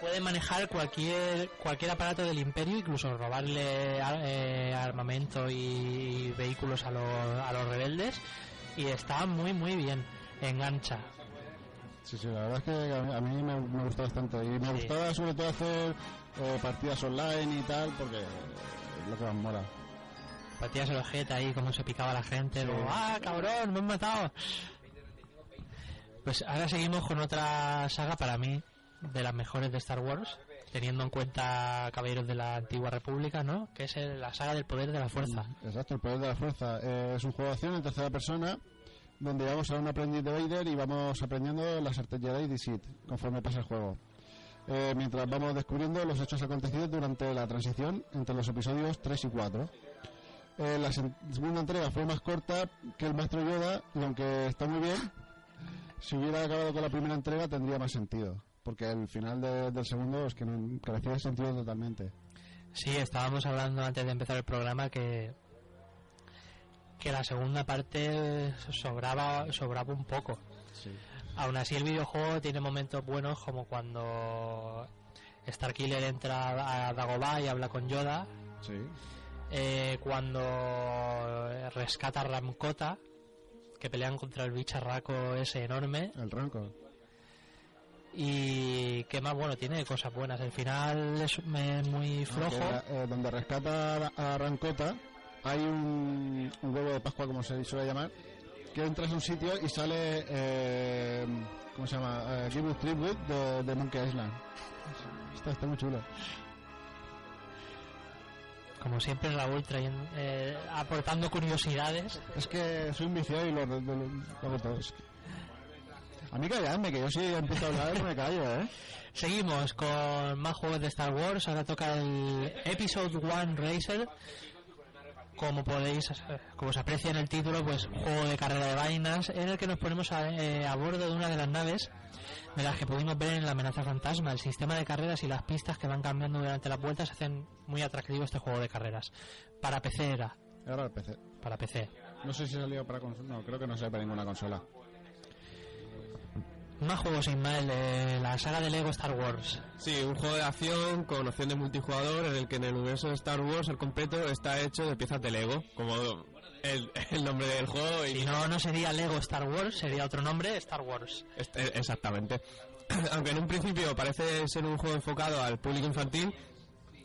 Puede manejar cualquier cualquier aparato del imperio, incluso robarle ar- eh, armamento y vehículos a los, a los rebeldes. Y está muy, muy bien. Engancha. Sí, sí, la verdad es que a mí, me, me gusta bastante. Y me Sí. gustaba sobre todo hacer eh, partidas online y tal, porque es lo que más mola. Patías el ojete ahí, como se picaba la gente. Luego, ¡ah, cabrón! ¡Me han matado! Pues ahora seguimos con otra saga para mí de las mejores de Star Wars, teniendo en cuenta Caballeros de la Antigua República, ¿no? Que es el- la saga del poder de la fuerza. Exacto, el poder de la fuerza. Eh, es un juego de acción en tercera persona donde vamos a un aprendiz de Vader y vamos aprendiendo las Jedi y Sith conforme pasa el juego. Eh, mientras vamos descubriendo los hechos acontecidos durante la transición entre los episodios 3 y 4. Eh, la segunda entrega fue más corta que el Maestro Yoda y aunque está muy bien, si hubiera acabado con la primera entrega tendría más sentido. Porque el final de- del segundo es que no, carecía de sentido totalmente. Sí, estábamos hablando antes de empezar el programa que que la segunda parte sobraba, sobraba un poco. Aún así el videojuego tiene momentos buenos como cuando Starkiller entra a Dagobah y habla con Yoda, Sí. eh, cuando rescata a Ramkota, que pelean contra el bicharraco ese enorme, El Rancor. y que más bueno, tiene cosas buenas. El final es muy flojo. Que, eh, donde rescata a Rancota, hay un, un huevo de Pascua, como se suele llamar, que entras a un sitio y sale, eh, ¿cómo se llama? Eh, Give Tribute de, de Monkey Island. Está, está muy chulo. Como siempre Raúl trayendo, eh, aportando curiosidades. Es que soy un viciado y lo, lo, lo- lo. Es que- A mí calladme, que yo sí empiezo a hablar me callo, ¿eh? *laughs* Seguimos con más juegos de Star Wars. Ahora toca el Episode 1 Racer. Como podéis, como se aprecia en el título, pues juego de carrera de vainas en el que nos ponemos a, eh, a bordo de una de las naves de las que pudimos ver en la amenaza fantasma. El sistema de carreras y las pistas que van cambiando durante las vueltas hacen muy atractivo este juego de carreras. Para PC era, Ahora el PC. para PC. No sé si salió para consola. No, creo que no sale para ninguna consola. Más juegos, Ismael, de la saga de Lego Star Wars. Sí, un juego de acción con opción de multijugador en el que en el universo de Star Wars el completo está hecho de piezas de Lego, como el, el nombre del juego y Si no, no sería Lego Star Wars, sería otro nombre, Star Wars. Este- Exactamente. *clears throat* Aunque en un principio parece ser un juego enfocado al público infantil,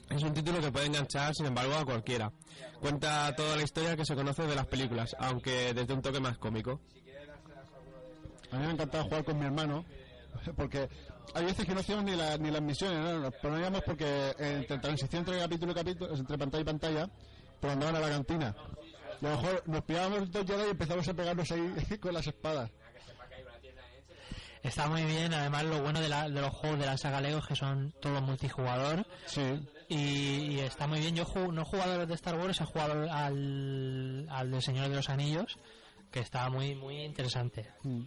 es un título que puede enganchar, sin embargo, a cualquiera. Cuenta toda la historia que se conoce de las películas, aunque desde un toque más cómico. A mí me encantaba jugar con mi hermano, *laughs* porque hay veces que no hacíamos ni, la- ni las misiones, ¿no? nos poníamos porque entre transición entre capítulo y capítulo, entre pantalla y pantalla, pues andaban a la cantina. A lo mejor nos pillábamos dos y empezamos a pegarnos ahí *laughs* con las espadas. Está muy bien, además lo bueno de, la- de los juegos de la saga Lego es que son todos multijugador Sí, y, y está muy bien. Yo ju- no he jugado a los de Star Wars, he jugado al, al del Señor de los Anillos, que está muy muy interesante. Mm.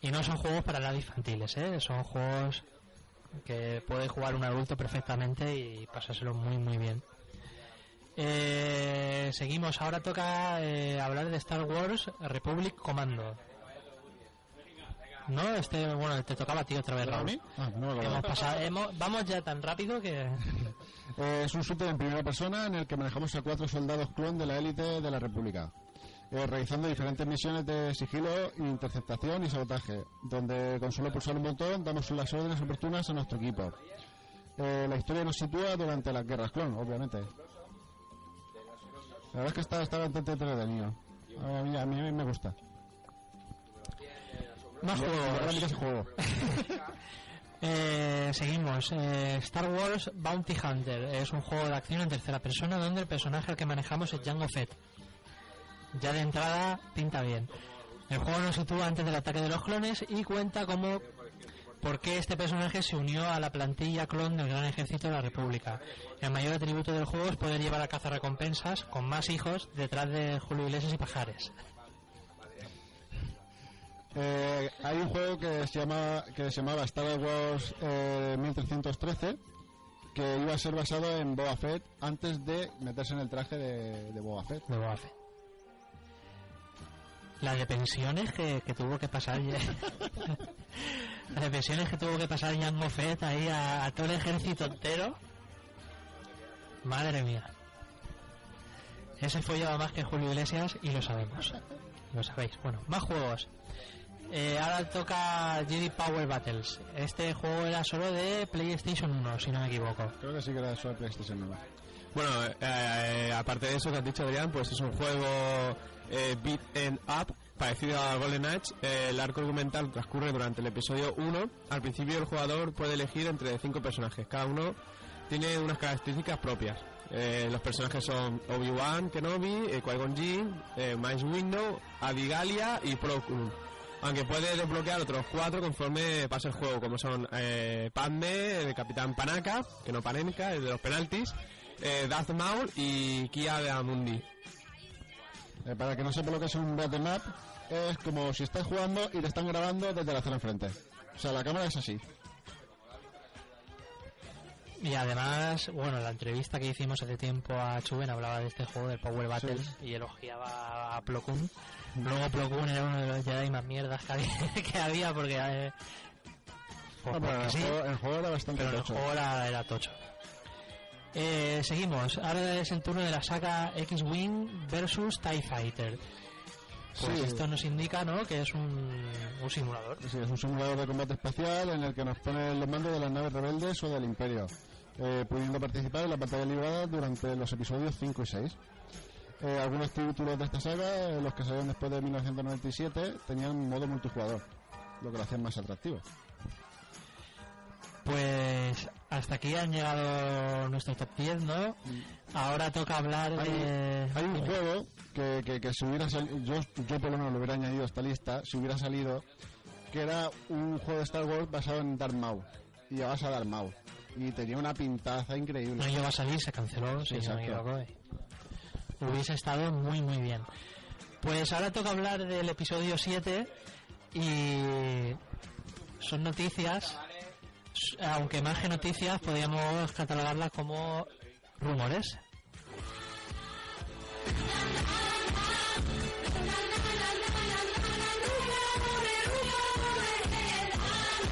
Y no son juegos para edad infantiles, ¿eh? son juegos que puede jugar un adulto perfectamente y pasárselo muy muy bien. Eh, seguimos, ahora toca eh, hablar de Star Wars Republic Commando. No, este, bueno, te tocaba a ti otra vez, ¿Era a Raúl. Ah, no Hemos pasado, hemos- vamos ya tan rápido que *laughs* Eh, es un shooter en primera persona en el que manejamos a cuatro soldados clon de la élite de la República, eh, realizando diferentes misiones de sigilo, interceptación y sabotaje, donde con solo pulsar un botón damos las órdenes oportunas a nuestro equipo. Eh, la historia nos sitúa durante las guerras clon, obviamente. La verdad es que está, está bastante entretenido. A mí, a mí me gusta. más ahora juegos. juego. *laughs* Eh, seguimos. Eh, Star Wars Bounty Hunter es un juego de acción en tercera persona donde el personaje al que manejamos es Jango Fett. Ya de entrada pinta bien. El juego nos sitúa antes del ataque de los clones y cuenta como por qué este personaje se unió a la plantilla clon del Gran Ejército de la República. El mayor atributo del juego es poder llevar a caza recompensas con más hijos detrás de Julio Iglesias y Pajares. Eh, hay un juego que se llama que se llamaba Star Wars eh, 1313 que iba a ser basado en Boba Fett antes de meterse en el traje de, de Boba Fett. de Boba Fett. La de pensiones que, que tuvo que pasar *laughs* *laughs* de pensiones que tuvo que pasar Jango Fett ahí a, a todo el ejército entero. Madre mía. Ese follaba más que Julio Iglesias y lo sabemos. Lo sabéis. Bueno, más juegos. Eh, ahora toca Jedi Power Battles. Este juego era solo de PlayStation 1, si no me equivoco. Creo que sí que era solo PlayStation 1. Bueno, eh, aparte de eso que has dicho Adrián, pues es un juego eh, beat and up parecido a Golden Age. El arco argumental transcurre durante el episodio 1. Al principio el jugador puede elegir entre cinco personajes. Cada uno tiene unas características propias. Eh, los personajes son Obi-Wan Kenobi, eh, Qui-Gon Jinn, eh, Mace Windu, Adigalia y Koon. Aunque puede desbloquear otros cuatro conforme pase el juego, como son eh, Padme, el Capitán Panaka, que no Panenka, el de los penaltis, eh, Darth Maul y Kia de Amundi. Eh, para que no sepa lo que es un beat'em up, es como si estás jugando y te están grabando desde la zona enfrente. O sea, la cámara es así. Y además, bueno, la entrevista que hicimos hace tiempo a Chuben hablaba de este juego del Power Battle y elogiaba a Plo Koon. Luego Plo Koon era uno de los Jedi más mierdas que había, *laughs* que había porque... eh, pues porque el, sí, juego, el juego era bastante pero el tocho. juego era, era tocho. Eh, seguimos. Ahora es el turno de la saga X-Wing versus TIE Fighter. Pues Sí. esto nos indica, ¿no? Que es un, un simulador. Sí, es un simulador de combate espacial en el que nos pone los mandos de las naves rebeldes o del Imperio, eh, pudiendo participar en la batalla librada durante los episodios 5 y 6. Eh, algunos títulos de esta saga, eh, los que salieron después de 1997, tenían modo multijugador, lo que lo hacían más atractivo. Pues hasta aquí han llegado nuestros top 10, ¿no? Ahora toca hablar Hay, de... hay un juego que, que, que si hubiera salido, yo, yo por lo menos lo hubiera añadido a esta lista, si hubiera salido, que era un juego de Star Wars basado en Darth Maul. Y llevas a Darth Maul. Y tenía una pintaza increíble. No iba a salir, se canceló, si no me equivoco. eh. Hubiese estado muy, muy bien. Pues ahora toca hablar del episodio 7 y son noticias, aunque más que noticias, podríamos catalogarlas como rumores.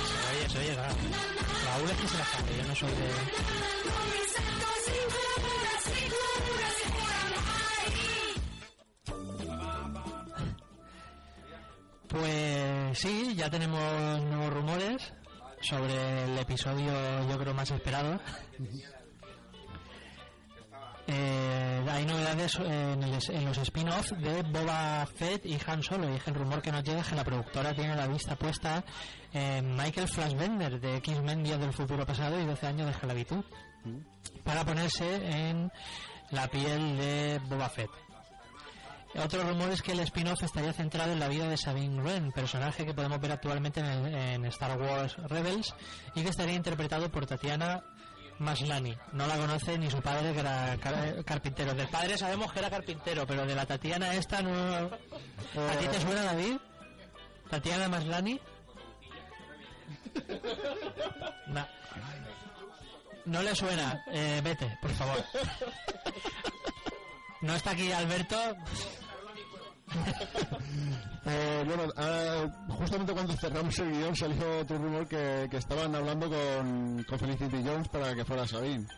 Se oye, se oye, claro. Raúl es que se la sabe, yo no soy de... Pues sí, ya tenemos nuevos rumores sobre el episodio yo creo más esperado. Eh, hay novedades en, el- en los spin-off de Boba Fett y Han Solo y es el rumor que nos llega es que la productora tiene la vista puesta en Michael Fassbender de X-Men Días del Futuro Pasado y 12 años de esclavitud para ponerse en la piel de Boba Fett. Otro rumor es que el spin-off estaría centrado en la vida de Sabine Wren, personaje que podemos ver actualmente en, el- en Star Wars Rebels y que estaría interpretado por Tatiana Maslany. No la conoce ni su padre que era car- carpintero. Del padre sabemos que era carpintero, pero de la Tatiana esta no... ¿A ti te suena, David? ¿Tatiana Maslany? *laughs* No. No le suena. Eh, vete, por favor. *laughs* No está aquí Alberto. *laughs* Eh, bueno, ah, justamente cuando cerramos el guion salió otro rumor que, que estaban hablando con, con Felicity Jones para que fuera Sabine.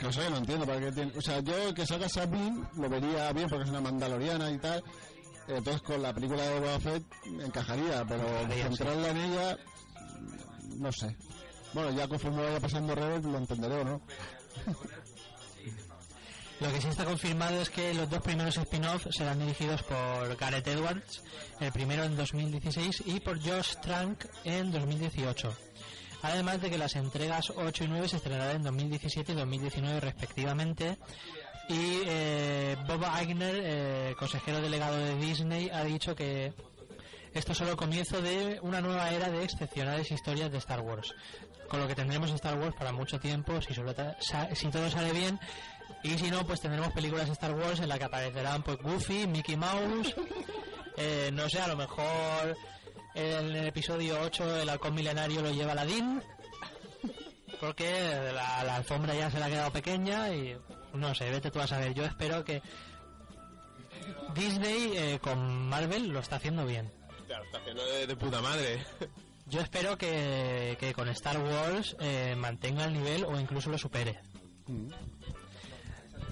Que o sea, no entiendo para qué tiene... O sea, yo que salga Sabine lo vería bien porque es una mandaloriana y tal. Entonces con la película de Boba Fett encajaría, pero centrarla en ella, no sé. Bueno, ya conforme vaya pasando Rebels lo entenderé, ¿o ¿no? *laughs* Lo que sí está confirmado es que los dos primeros spin-offs serán dirigidos por Gareth Edwards, el primero en 2016 y por Josh Trank en 2018. Además de que las entregas 8 y 9 se estrenarán en 2017 y 2019 respectivamente. Y eh, Bob Iger, eh, consejero delegado de Disney, ha dicho que esto es solo comienzo de una nueva era de excepcionales historias de Star Wars. Con lo que tendremos Star Wars para mucho tiempo, si, sobre si todo sale bien. Y si no, pues tendremos películas de Star Wars en las que aparecerán pues Goofy, Mickey Mouse, *laughs* eh, no sé, a lo mejor en el episodio 8 el halcón milenario lo lleva Aladdin, porque la, la alfombra ya se le ha quedado pequeña y no sé, vete tú a saber. Yo espero que Disney eh, con Marvel lo está haciendo bien. Claro, está haciendo de, de puta madre. *laughs* Yo espero que, que con Star Wars eh, mantenga el nivel o incluso lo supere.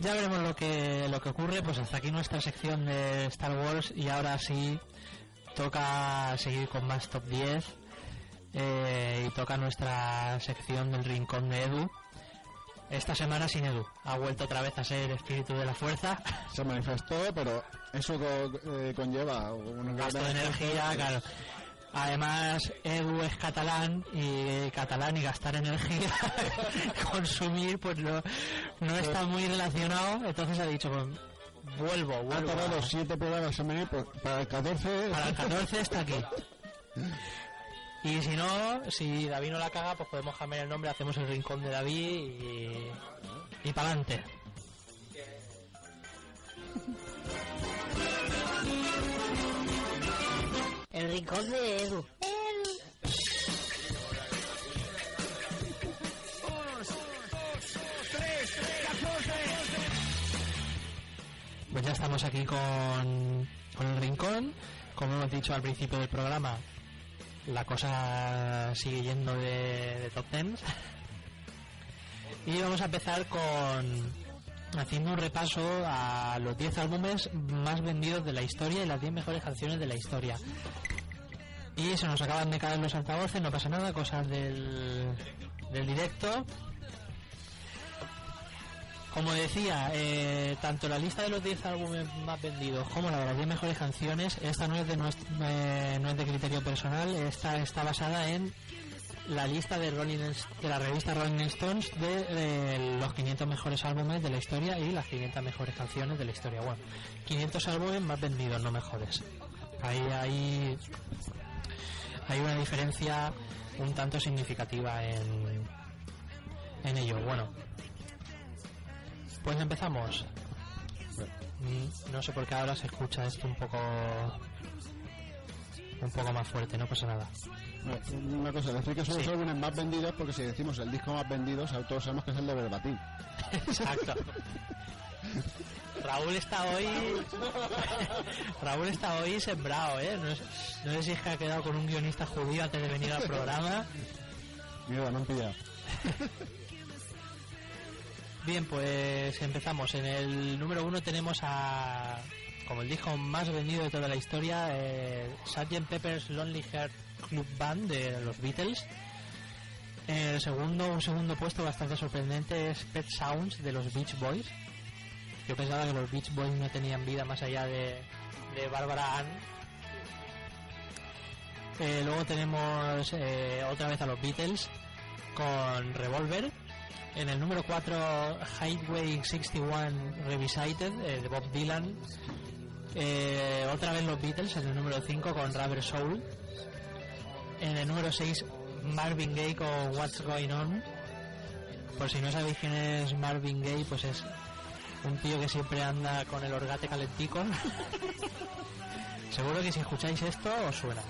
Ya veremos lo que lo que ocurre, pues hasta aquí nuestra sección de Star Wars y ahora sí toca seguir con más top 10 eh, y toca nuestra sección del rincón de Edu. Esta semana sin Edu, ha vuelto otra vez a ser espíritu de la fuerza, Se manifestó, pero eso co- eh, conlleva un gasto de energía, claro. Además, Edu es catalán y catalán y gastar energía, *laughs* consumir, pues no, no está muy relacionado. Entonces ha dicho, pues vuelvo, Ha vuelvo. tardado a- siete programas en venir, pues, para el 14... Para el 14 está aquí. *laughs* Y si no, si David no la caga, pues podemos cambiar el nombre, hacemos el rincón de David y, y para adelante. El rincón de Edu. El... Pues ya estamos aquí con, con el rincón. Como hemos dicho al principio del programa, la cosa sigue yendo de, de top tens. Y vamos a empezar con, haciendo un repaso a los 10 álbumes más vendidos de la historia y las 10 mejores canciones de la historia. Y se nos acaban de caer los altavoces, no pasa nada, cosas del, del directo. Como decía, eh, tanto la lista de los 10 álbumes más vendidos como la de las 10 mejores canciones, esta no es de, nuestro, eh, no es de criterio personal, esta está basada en la lista de, Rolling, de la revista Rolling Stones de, de los 500 mejores álbumes de la historia y las 500 mejores canciones de la historia. Bueno, 500 álbumes más vendidos, no mejores. Ahí hay, hay una diferencia un tanto significativa en, en ello. Bueno, pues empezamos. Mm, No sé por qué ahora se escucha esto un poco un poco más fuerte, no pasa nada. Una cosa, decir que son los Sí. álbumes más vendidos porque si decimos el disco más vendido, todos sabemos que es el de Verbatim. Exacto. Raúl está hoy Raúl está hoy sembrado, ¿eh? No, sé- no sé si es que ha quedado con un guionista judío antes de venir al programa. Mira, no han pillado. Bien, pues empezamos. En el número uno tenemos a, como el disco más vendido de toda la historia, eh, Sgt. Pepper's Lonely Heart Club Band de los Beatles. El segundo, un segundo puesto bastante sorprendente es Pet Sounds de los Beach Boys. Yo pensaba que los Beach Boys no tenían vida más allá de, de Barbara Ann. Eh, luego tenemos eh, otra vez a los Beatles con Revolver. En el número 4, Highway 61 Revisited eh, de Bob Dylan. Otra vez los Beatles en el número 5 con Rubber Soul. En el número 6, Marvin Gaye con What's Going On. Por si no sabéis quién es Marvin Gaye, pues es un tío que siempre anda con el orgate calentico. *laughs* Seguro que si escucháis esto os suena.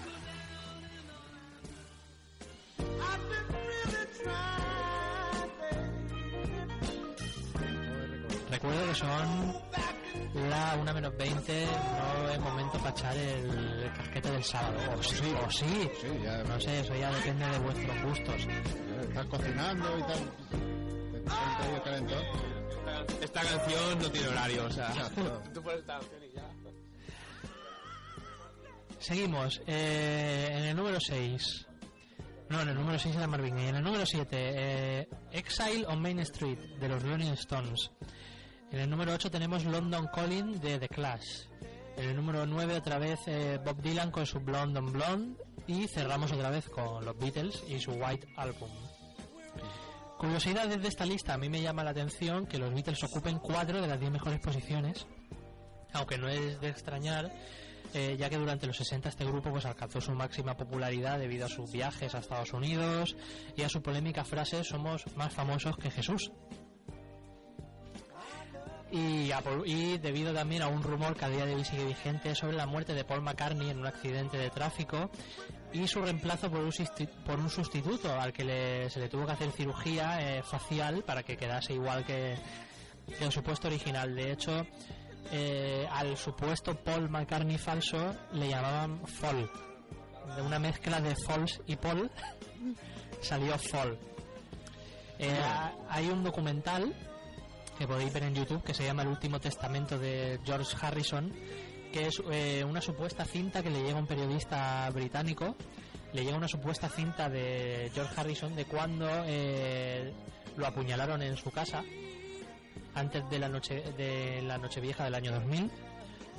Recuerdo que son la 1 menos 20, no es momento para echar el casquete del sábado. O sí, o sí. Sí, ya No sé, eso ya depende de vuestros gustos. estás cocinando y tal. Te calentón. Esta canción no tiene horario, o sea. Exacto. *laughs* Tú pones esta canción y ya. Seguimos. eh, en el número 6. No, en el número 6 era Marvin Gaye. En el número 7, eh, Exile on Main Street de los Rolling Stones. En el número 8 tenemos London Calling de The Clash. En el número 9 otra vez eh, Bob Dylan con su Blonde on Blonde. Y cerramos otra vez con los Beatles y su White Album. Curiosidades de esta lista. A mí me llama la atención que los Beatles ocupen 4 de las 10 mejores posiciones. Aunque no es de extrañar, eh, ya que durante los 60 este grupo pues alcanzó su máxima popularidad debido a sus viajes a Estados Unidos y a su polémica frase somos más famosos que Jesús. Y, a y debido también a un rumor que a día de hoy sigue vigente sobre la muerte de Paul McCartney en un accidente de tráfico y su reemplazo por un, por un sustituto al que le- se le tuvo que hacer cirugía eh, facial para que quedase igual que, que el supuesto original. De hecho, eh, al supuesto Paul McCartney falso le llamaban Fall. De una mezcla de Falls y Paul *laughs* salió Fall. Eh, hay un documental que podéis ver en YouTube que se llama El último testamento de George Harrison, que es eh, una supuesta cinta que le llega a un periodista británico. Le llega una supuesta cinta de George Harrison de cuando eh, lo apuñalaron en su casa antes de la noche de la Nochevieja del año 2000.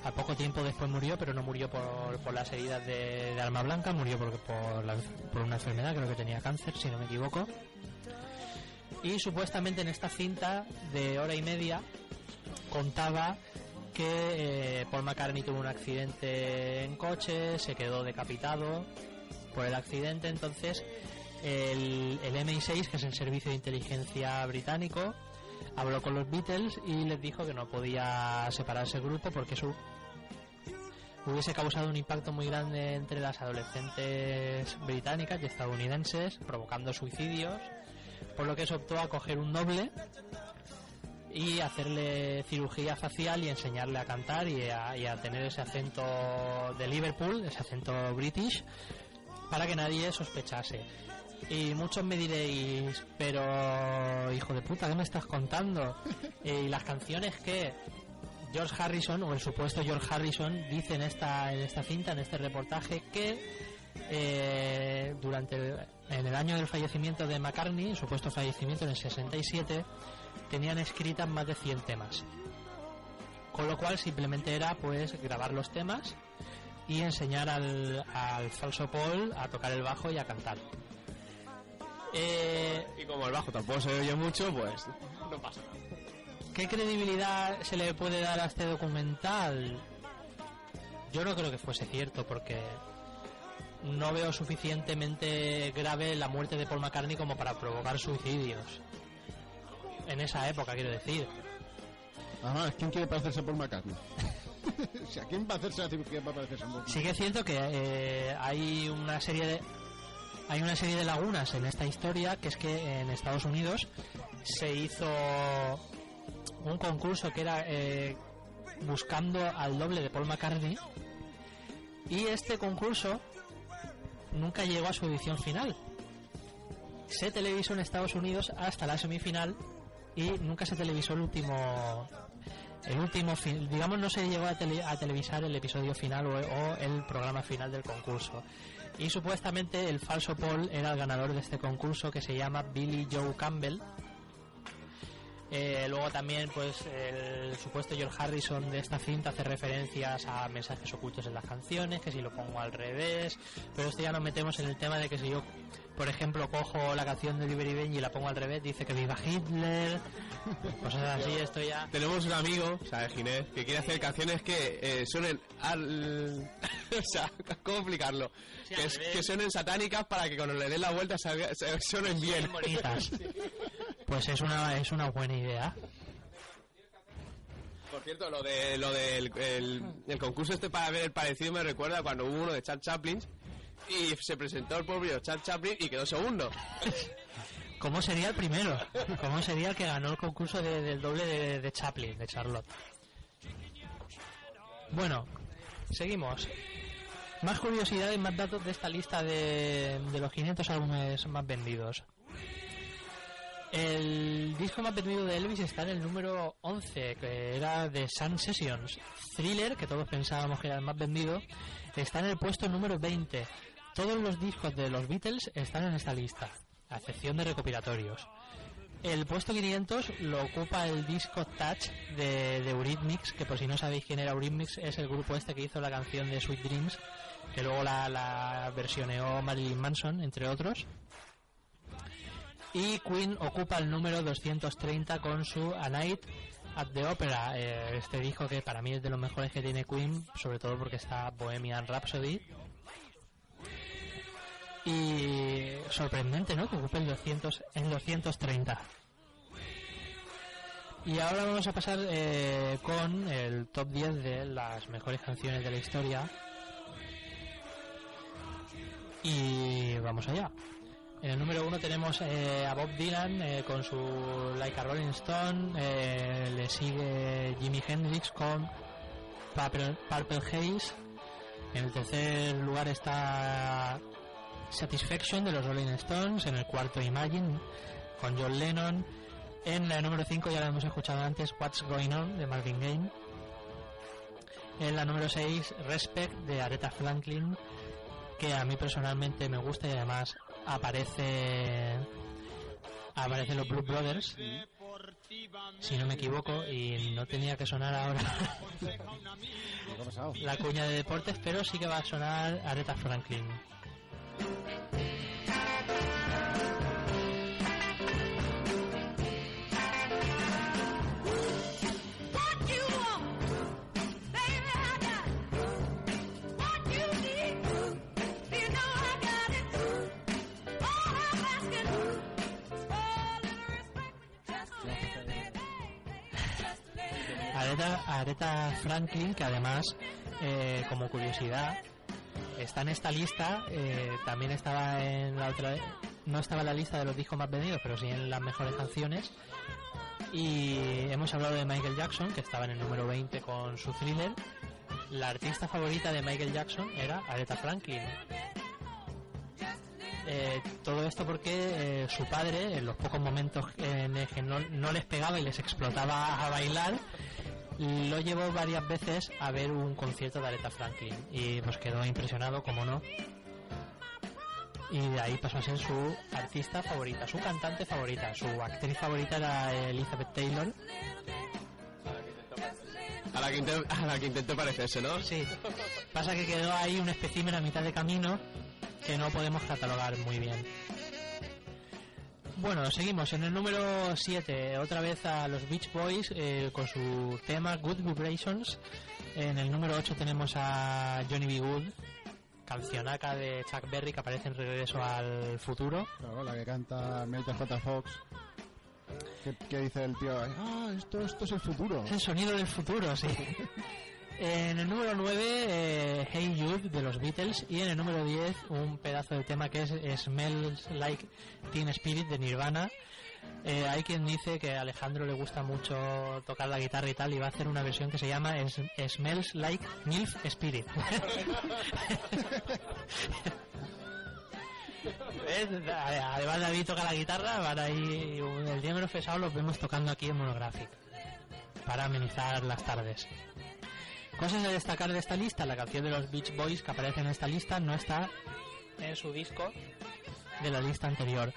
A poco tiempo después murió, pero no murió por, por las heridas de, de arma blanca, murió por, por, la- por una enfermedad, creo que tenía cáncer, si no me equivoco. Y supuestamente en esta cinta de hora y media contaba que eh, Paul McCartney tuvo un accidente en coche, se quedó decapitado por el accidente, entonces el, el MI6, que es el servicio de inteligencia británico, habló con los Beatles y les dijo que no podía separarse el grupo porque eso hubiese causado un impacto muy grande entre las adolescentes británicas y estadounidenses, provocando suicidios, por lo que se optó a coger un doble y hacerle cirugía facial y enseñarle a cantar y a, y a tener ese acento de Liverpool, ese acento british, para que nadie sospechase. Y muchos me diréis, pero hijo de puta, ¿qué me estás contando? *laughs* y las canciones que George Harrison, o el supuesto George Harrison, dice en esta, en esta cinta, en este reportaje, que eh, durante el, en el año del fallecimiento de McCartney, supuesto fallecimiento en el 67, tenían escritas más de 100 temas. Con lo cual simplemente era pues grabar los temas y enseñar al, al falso Paul a tocar el bajo y a cantar. Eh, Y como el bajo tampoco se oye mucho, pues no pasa nada. ¿Qué credibilidad se le puede dar a este documental? Yo no creo que fuese cierto porque no veo suficientemente grave la muerte de Paul McCartney como para provocar suicidios. En esa época, quiero decir. Además, ¿quién quiere parecerse por McCartney? *laughs* o sea, ¿quién va a hacerse la cirugía para parecerse a Paul Sí que es cierto que eh, hay una serie de hay una serie de lagunas en esta historia que es que en Estados Unidos se hizo un concurso que era eh, buscando al doble de Paul McCartney y este concurso nunca llegó a su edición final. Se televisó en Estados Unidos hasta la semifinal y nunca se televisó el último el último digamos no se llegó a, a televisar el episodio final o el programa final del concurso y supuestamente el falso Paul era el ganador de este concurso que se llama Billy Joe Campbell Eh, luego también pues el supuesto George Harrison de esta cinta hace referencias a mensajes ocultos en las canciones que si lo pongo al revés pero esto ya nos metemos en el tema de que si yo por ejemplo cojo la canción de Liberty Benji y la pongo al revés dice que viva Hitler cosas *laughs* así esto ya Tenemos un amigo, ¿sabes, Ginés? Que quiere hacer canciones que eh, suenen al... *laughs* o sea, ¿cómo explicarlo? Sí, que, es- suenen satánicas para que cuando le den la vuelta salga- suenen bien. bonitas *laughs* pues es una es una buena idea Por cierto, lo de lo del el, el concurso este para ver el parecido me recuerda cuando hubo uno de Charles Chaplin y se presentó el propio Charles Chaplin y quedó segundo. *laughs* ¿Cómo sería el primero? ¿Cómo sería el que ganó el concurso de- del doble de, de Chaplin, de Charlotte? Bueno, seguimos. Más curiosidades, más datos de esta lista de, de los 500 álbumes más vendidos. El disco más vendido de Elvis está en el número 11, que era de Sun Sessions. Thriller, que todos pensábamos que era el más vendido, está en el puesto número 20. Todos los discos de los Beatles están en esta lista, a excepción de recopilatorios. El puesto 500 lo ocupa el disco Touch de, de Eurythmics, que por si no sabéis quién era Eurythmics, es el grupo este que hizo la canción de Sweet Dreams, que luego la, la versioneó Marilyn Manson, entre otros. Y Queen ocupa el número 230 con su A Night at the Opera, eh, este disco que para mí es de los mejores que tiene Queen, sobre todo porque está Bohemian Rhapsody. Y sorprendente, ¿no? Que ocupe el 200, en 230. Y ahora vamos a pasar eh, con el top 10 de las mejores canciones de la historia. Y vamos allá. En el número uno tenemos eh, a Bob Dylan eh, con su Like a Rolling Stone. eh, le sigue Jimi Hendrix con Purple, Haze. En el tercer lugar está Satisfaction de los Rolling Stones. En el cuarto Imagine con John Lennon. En la número 5 ya lo hemos escuchado antes What's Going On de Marvin Gaye. En la número 6 Respect de Aretha Franklin que a mí personalmente me gusta y además aparece aparecen los Blue Brothers si no me equivoco y no tenía que sonar ahora *laughs* la cuña de deportes pero sí que va a sonar Aretha Franklin Aretha, Aretha Franklin que además eh, como curiosidad está en esta lista eh, también estaba en la otra no estaba en la lista de los discos más vendidos pero sí en las mejores canciones Y hemos hablado de Michael Jackson, que estaba en el número 20 con su thriller. La artista favorita de Michael Jackson era Aretha Franklin. Eh, todo esto porque su padre, en los pocos momentos en que no les pegaba y les explotaba a bailar, lo llevó varias veces a ver un concierto de Aretha Franklin y pues quedó impresionado, como no. Y de ahí pasó a ser su artista favorita, su cantante favorita. Su actriz favorita era Elizabeth Taylor. A la que, intent- a la que intentó parecerse, ¿no? Sí. Pasa que quedó ahí un espécimen a mitad de camino que no podemos catalogar muy bien. Bueno, seguimos. En el número 7, otra vez a los Beach Boys eh, con su tema Good Vibrations. En el número 8 tenemos a Johnny B. Good, cancionaca de Chuck Berry que aparece en Regreso al Futuro. Claro, la que canta Melita J. Fox. Que, que dice el tío, ah, esto, esto es el futuro. Es el sonido del futuro, sí. *laughs* En el número 9, eh, Hey Jude de los Beatles. Y en el número 10, un pedazo de tema que es Smells Like Teen Spirit de Nirvana. Eh, hay quien dice que a Alejandro le gusta mucho tocar la guitarra y tal, y va a hacer una versión que se llama Es- Smells Like MILF Spirit. *laughs* Además David toca la guitarra, van ahí, el día menos pesado los vemos tocando aquí en Monographic para amenizar las tardes. Cosas a destacar de esta lista, la canción de los Beach Boys que aparece en esta lista no está en su disco de la lista anterior.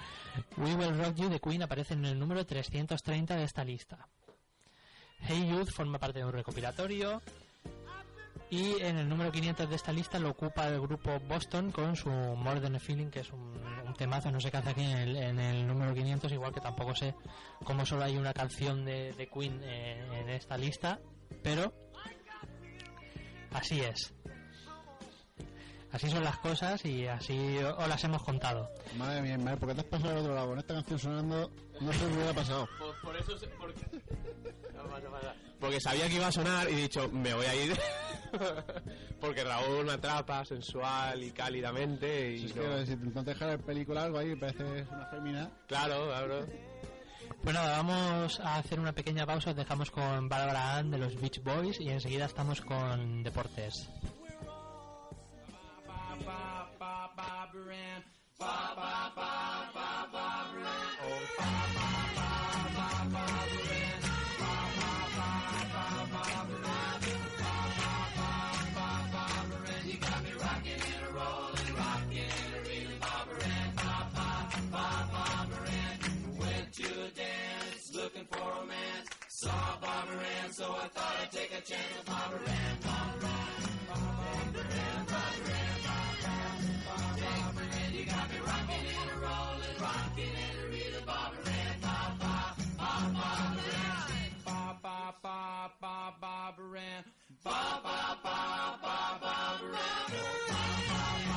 We Will Rock You de Queen aparece en el número 330 de esta lista. Hey Youth forma parte de un recopilatorio y en el número 500 de esta lista lo ocupa el grupo Boston con su More Than a Feeling que es un, temazo, no sé qué hace aquí en el, en el número 500, igual que tampoco sé cómo solo hay una canción de, de Queen eh, en esta lista, pero así es. Así son las cosas y así os las hemos contado. Madre mía, madre, ¿por qué te has pasado al otro lado? Con esta canción sonando, no sé qué hubiera pasado. *laughs* Por, eso... *laughs* Porque... sabía que iba a sonar y he dicho, me voy a ir. *laughs* Porque Raúl me atrapa sensual y cálidamente. Y Si es no- que si te intentas dejar el película algo ahí, pareces una fémina. Claro, claro. Pues nada, vamos a hacer una pequeña pausa, os dejamos con Barbara Ann de los Beach Boys y enseguida estamos con deportes. Saw Barbara Ann, so I thought I'd take a chance with Barbara Ann. Barbara Ann, Barbara Ann, Barbara Ann, Barbara Ann, Barbara Ann. You got me rocking and a rolling, rocking and a reeling. Barbara Ann, Bob, Bob, Bob, Barbara Ann. Bob, Bob, Bob, Bob, Barbara Ann. Bob, Bob, Bob, Bob, Barbara Ann.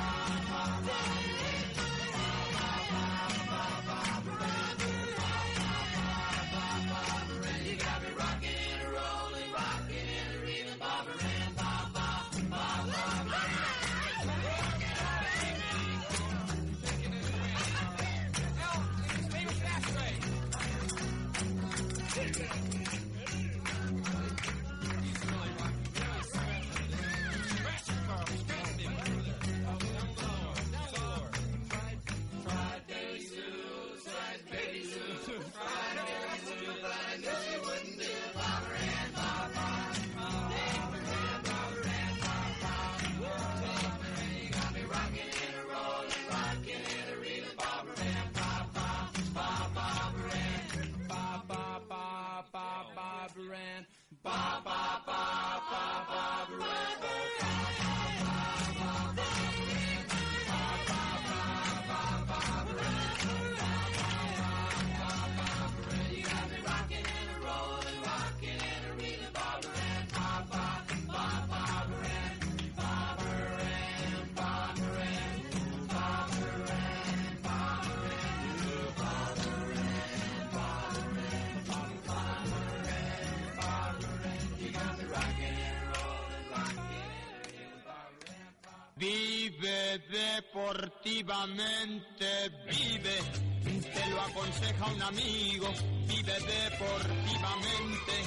Vive deportivamente, vive te lo aconseja un amigo, vive deportivamente,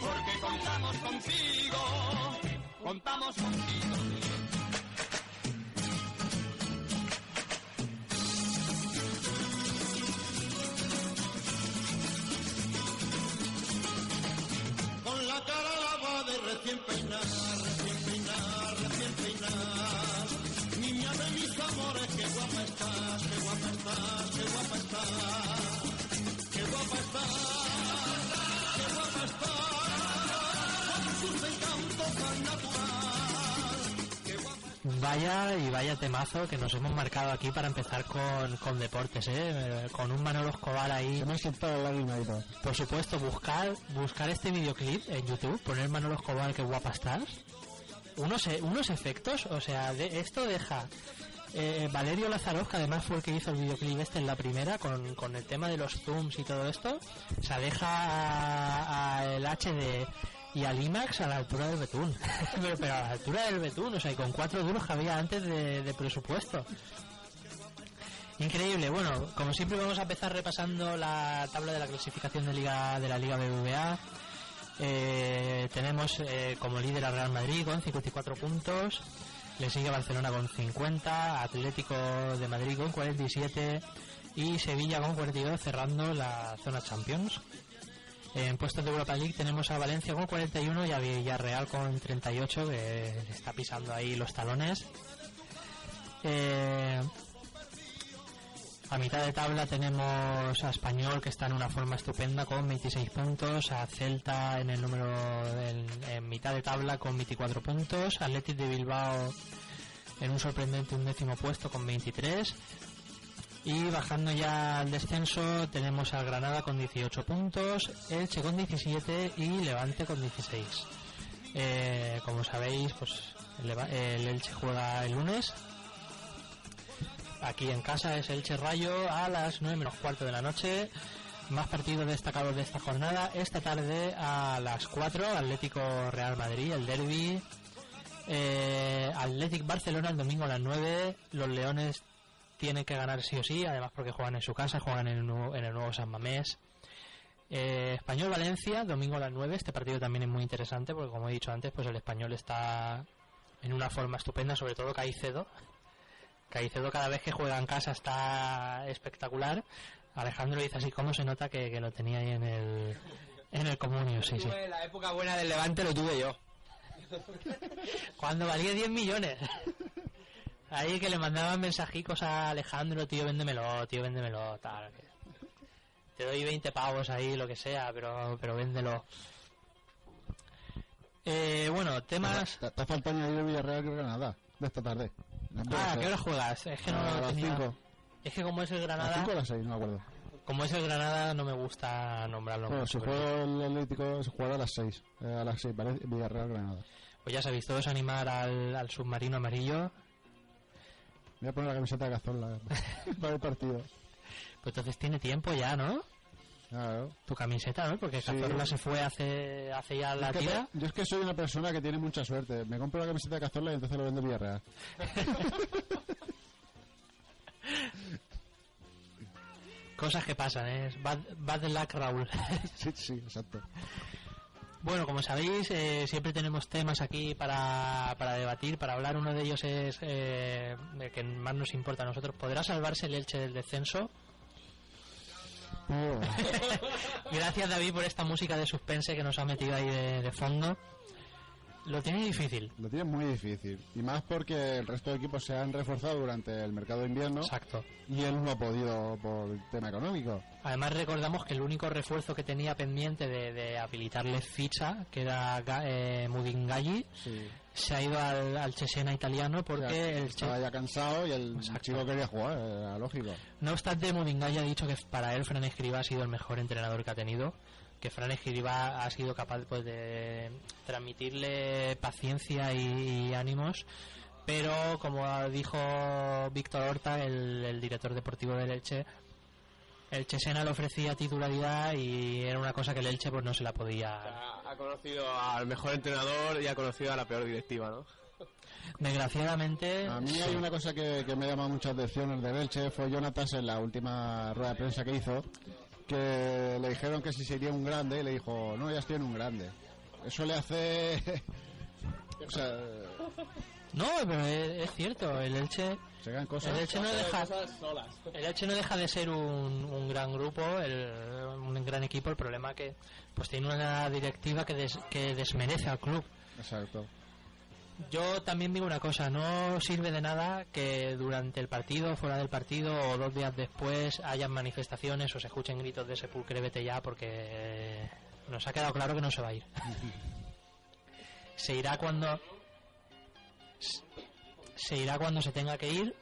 porque contamos contigo, contamos contigo. Con la cara lavada de recién peinar, Vaya y vaya temazo que nos hemos marcado aquí para empezar con, con deportes, ¿eh? Con un Manolo Escobar ahí. Se me la. Por supuesto, buscar buscar este videoclip en YouTube, poner Manolo Escobar, que guapa estás. Unos, e- unos efectos, o sea, de, esto deja eh, Valerio Lazaroz, que además fue el que hizo el videoclip este en la primera, con, con el tema de los zooms y todo esto, o sea, deja a- a el HD y al IMAX a la altura del Betún. *laughs* pero, pero a la altura del Betún, o sea, y con cuatro duros que había antes de, presupuesto. Increíble. Bueno, como siempre vamos a empezar repasando la tabla de la clasificación de liga de la Liga BBVA. Eh, tenemos eh, como líder a Real Madrid con 54 puntos. Le sigue Barcelona con 50, Atlético de Madrid con 47 y Sevilla con 42 cerrando la zona Champions. En puestos de Europa League tenemos a Valencia con 41 y a Villarreal con 38 que está pisando ahí los talones. Eh, a mitad de tabla tenemos a Español que está en una forma estupenda con 26 puntos, a Celta en el número en, mitad de tabla con 24 puntos, Athletic de Bilbao en un sorprendente undécimo puesto con 23 y bajando ya al descenso tenemos a Granada con 18 puntos, Elche con 17 y Levante con 16. Eh, como sabéis, pues el, Elche juega el lunes Aquí en casa es Elche Rayo a las 9 menos cuarto de la noche. Más partidos destacados de esta jornada. Esta tarde a las 4, Atlético Real Madrid, el derby. Eh, Barcelona el domingo a las 9. Los Leones tienen que ganar sí o sí, además porque juegan en su casa, juegan en el nuevo, en el nuevo San Mamés. Eh, Español Valencia, domingo a las 9. Este partido también es muy interesante porque, como he dicho antes, pues el español está en una forma estupenda, sobre todo Caicedo. Caicedo cada vez que juega en casa está espectacular. Alejandro dice así como se nota que, que lo tenía ahí en el en el comunio, sí, sí. La época buena del Levante lo tuve yo. *laughs* Cuando valía 10 millones. *laughs* Ahí que le mandaban mensajicos a Alejandro, tío, véndemelo, tío, véndemelo, tal. Te doy 20 pavos ahí, lo que sea, pero pero véndelo. Eh, bueno, temas... Te, te falta añadir el Villarreal que Granada de esta tarde. Ah, ¿a qué hora juegas? Es que no a lo tenía... 5. Es que como es el ¿A Granada, 5 o a las 6? No me acuerdo. como es el Granada no me gusta nombrarlo Bueno, mucho, si pero- juega el Atlético, se juega a las 6. Eh, a las 6, ¿vale? Villarreal Granada. Pues ya sabéis, todos animar al, al submarino amarillo. Voy a poner la camiseta de Cazorla *laughs* para el partido. Pues entonces tiene tiempo ya, ¿no? Claro. Tu camiseta, ¿no? Porque Sí. Cazorla se fue hace, hace ya la Es que tira. te- yo es que soy una persona que tiene mucha suerte. Me compro la camiseta de Cazorla y entonces lo vendo en Villarreal. *laughs* Cosas que pasan, ¿eh? Bad, bad luck, Raúl. *laughs* sí, sí, exacto. Bueno, como sabéis, eh, siempre tenemos temas aquí para, para debatir, para hablar. Uno de ellos es eh, el que más nos importa a nosotros. ¿Podrá salvarse el Elche del descenso? Oh, *laughs* Gracias, David, por esta música de suspense que nos ha metido ahí de, de fondo. Lo tiene difícil. lo tiene muy difícil. Y más porque el resto de equipos se han reforzado durante el mercado de invierno Exacto. y él no ha podido por el tema económico. Además recordamos que el único refuerzo que tenía pendiente de, de habilitarle ficha, que era eh, Mudingalli, Sí. se ha ido al, al Cesena italiano porque el estaba Che- ya cansado y el Exacto. chico quería jugar, era lógico. No obstante, Mudingalli ha dicho que para él Fran Escribá ha sido el mejor entrenador que ha tenido, que Fran Escribá ha sido capaz pues, de transmitirle paciencia y, y ánimos, pero como dijo Víctor Horta, el, el director deportivo del Elche, el Chesena le ofrecía titularidad y era una cosa que el Elche pues no se la podía... Ha, ha conocido al mejor entrenador y ha conocido a la peor directiva, ¿no? Desgraciadamente, A mí sí. hay una cosa que, que me llama mucha atención el de Elche, fue Jonatas en la última rueda de prensa que hizo, que le dijeron que si sería un grande y le dijo, no, ya estoy en un grande. Eso le hace... *laughs* o sea, No, pero es, es cierto, el Elche, se ganan cosas. el Elche no deja, el Elche no deja de ser un, un gran grupo, el- un gran equipo. El problema que pues tiene una directiva que, des- que desmerece al club. Exacto. Yo también digo una cosa, no sirve de nada que durante el partido, fuera del partido o dos días después hayan manifestaciones o se escuchen gritos de sepulcre vete ya porque nos ha quedado claro que no se va a ir. *laughs* se irá cuando se irá cuando se tenga que ir,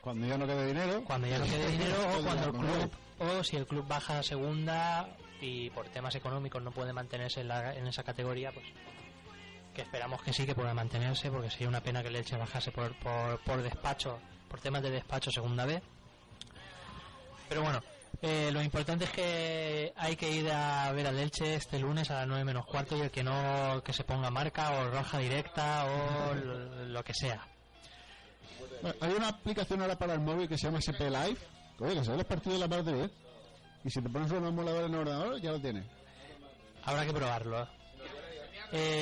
Cuando ya no quede dinero... cuando ya no quede dinero o *laughs* cuando el el club o si el club baja a segunda y por temas económicos no puede mantenerse en, la- en esa categoría, pues que esperamos que sí que pueda mantenerse porque sería una pena que el Elche bajase por, por, por despacho, por temas de despacho segunda vez. Pero bueno, eh, lo importante es que hay que ir a ver al Elche este lunes a las 9 menos cuarto y el que no que se ponga marca o roja directa o lo, lo que sea. Bueno, Hay una aplicación ahora para el móvil que se llama SP Live, que, oye, que se ve los partidos de la parte de bien. Y si te pones un emulador en el ordenador, ya lo tienes. Habrá que probarlo. Eh,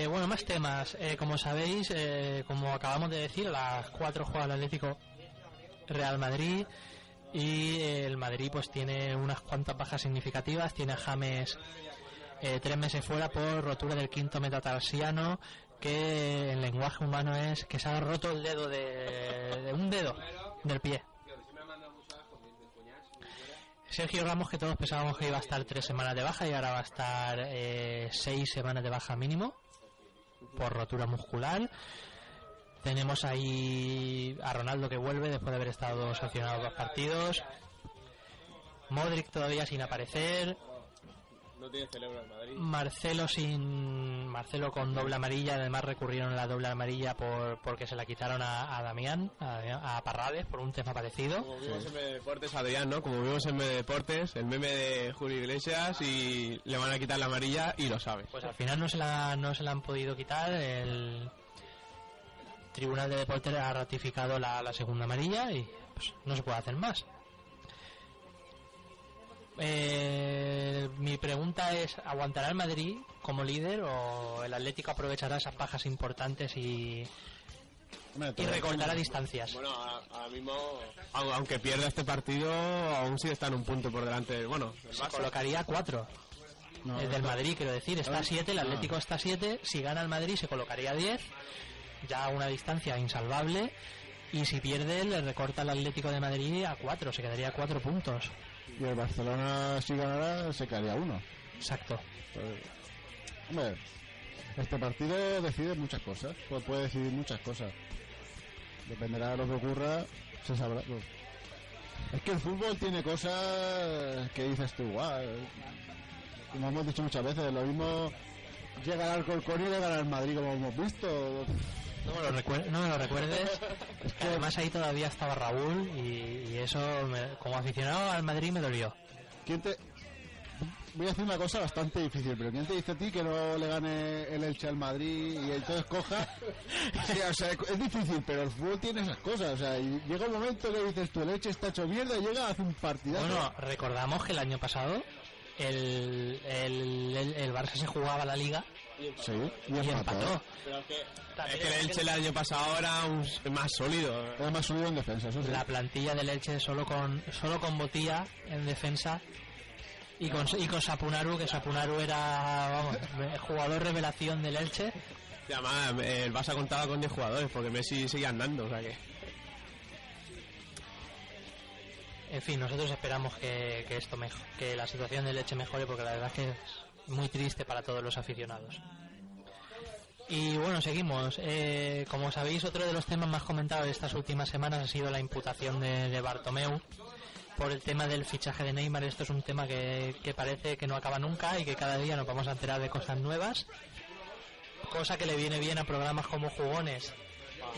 bueno, más temas. Eh, como sabéis, eh, como acabamos de decir, las 4 juega el Atlético Real Madrid y eh, el Madrid pues tiene unas cuantas bajas significativas. Tiene James eh, tres meses fuera por rotura del quinto metatarsiano que en lenguaje humano es que se ha roto el dedo de, de un dedo del pie. Sergio Ramos, que todos pensábamos que iba a estar tres semanas de baja y ahora va a estar eh, seis semanas de baja mínimo por rotura muscular. Tenemos ahí a Ronaldo que vuelve después de haber estado sancionado dos partidos. Modric todavía sin aparecer. No tiene cerebro el Madrid. Marcelo sin Marcelo con doble amarilla, además recurrieron a la doble amarilla por porque se la quitaron a, a Damián, a, a Parrades por un tema parecido. Como vimos en Deportes, Adrián, ¿no? Como vimos en Deportes, el meme de Julio Iglesias y le van a quitar la amarilla y lo sabe. Pues al final no se la, no se la han podido quitar. El Tribunal de Deportes ha ratificado la, la segunda amarilla y pues, no se puede hacer más. Eh, mi pregunta es, ¿aguantará el Madrid como líder o el Atlético aprovechará esas bajas importantes y, Hombre, y recortará distancias? Bueno, ahora mismo, au- aunque pierda este partido, aún sigue está en un punto por delante. Bueno, Se colocaría a cuatro. No, el del esto- Madrid, quiero decir, está a 7, el Ah. Atlético está a 7. Si gana el Madrid, se colocaría a 10. Ya a una distancia insalvable. Y si pierde, le recorta el Atlético de Madrid a 4. Se quedaría a 4 puntos. Y el Barcelona, si ganara, se caería uno. Exacto. Pues, hombre, este partido decide muchas cosas. Pues puede decidir muchas cosas. Dependerá de lo que ocurra, se sabrá. pues. Es que el fútbol tiene cosas que dices tú, guau. Como hemos dicho muchas veces, lo mismo llega al Alcorcón y llega al Madrid, como hemos visto. No me lo, recuer- no me lo recuerdes. *laughs* Es que además ahí todavía estaba Raúl. Y, y eso, me- como aficionado al Madrid, me dolió. ¿Quién te... Voy a hacer una cosa bastante difícil, pero ¿quién te dice a ti que no le gane el Elche al Madrid y entonces coja? *laughs* Sí, o sea, es difícil, pero el fútbol tiene esas cosas. O sea, y llega un momento que dices tú, el Elche está hecho mierda y llega, hace un partidazo. Bueno, recordamos que el año pasado el, el, el, el Barça se jugaba la liga sí, y y empató. empató. Es que el Elche el año pasado era un- más sólido. Era más subido en defensa, eso sí. La plantilla del Elche solo con solo con Botía en defensa y con, y con Sapunaru, que Sapunaru era vamos, el jugador revelación del Elche. Y además, el Barça contaba con 10 jugadores porque Messi sigue andando, o sea que... En fin, nosotros esperamos que, que esto mejo- que la situación del Elche mejore porque la verdad es que muy triste para todos los aficionados. Y bueno, seguimos. Eh, como sabéis, otro de los temas más comentados de estas últimas semanas ha sido la imputación de, de Bartomeu por el tema del fichaje de Neymar. Esto es un tema que, que parece que no acaba nunca y que cada día nos vamos a enterar de cosas nuevas. Cosa que le viene bien a programas como Jugones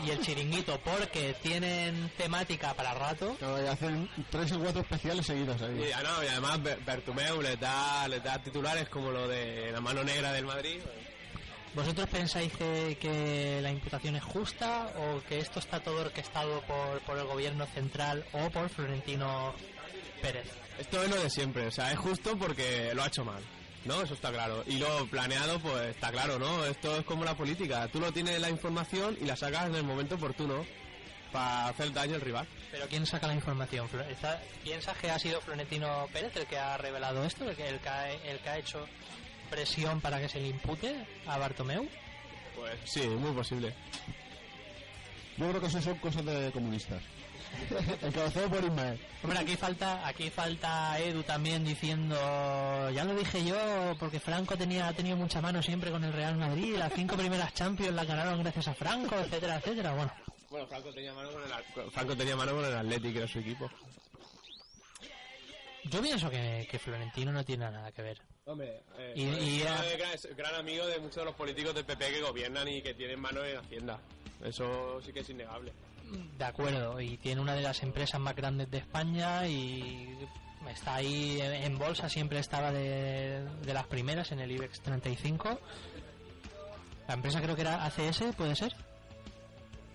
y El Chiringuito porque tienen temática para rato. Claro, y hacen tres o cuatro especiales seguidos ahí. Y, ah, no, y además Ber- Bertomeu les da, les da titulares como lo de la mano negra del Madrid. ¿Vosotros pensáis que, que la imputación es justa o que esto está todo orquestado por, por el gobierno central o por Florentino Pérez? Esto es lo de siempre, o sea, es justo porque lo ha hecho mal, ¿no? Eso está claro. Y lo planeado, pues está claro, ¿no? Esto es como la política. Tú no tienes la información y la sacas en el momento oportuno para hacer daño al rival. ¿Pero quién saca la información? ¿Piensas que ha sido Florentino Pérez el que ha revelado esto? ¿El que, el que ha, el que ha hecho presión para que se le impute a Bartomeu? Pues sí, muy posible. Yo creo que eso son cosas de comunistas. *laughs* Encabezado por Ismael. Hombre, aquí falta, aquí falta Edu también diciendo, ya lo dije yo, porque Franco tenía, ha tenido mucha mano siempre con el Real Madrid, las cinco primeras Champions las ganaron gracias a Franco, etcétera, etcétera. Bueno, Bueno, Franco tenía mano con el, Franco tenía mano con el Athletic, que era su equipo. yo pienso que, que Florentino no tiene nada que ver. Hombre, eh, Y- y es, a- gran, es gran amigo de muchos de los políticos del PP que gobiernan y que tienen mano en Hacienda. Eso sí que es innegable. De acuerdo, y tiene una de las empresas más grandes de España y está ahí en bolsa, siempre estaba de, de las primeras en el IBEX 35. La empresa creo que era ACS, ¿puede ser?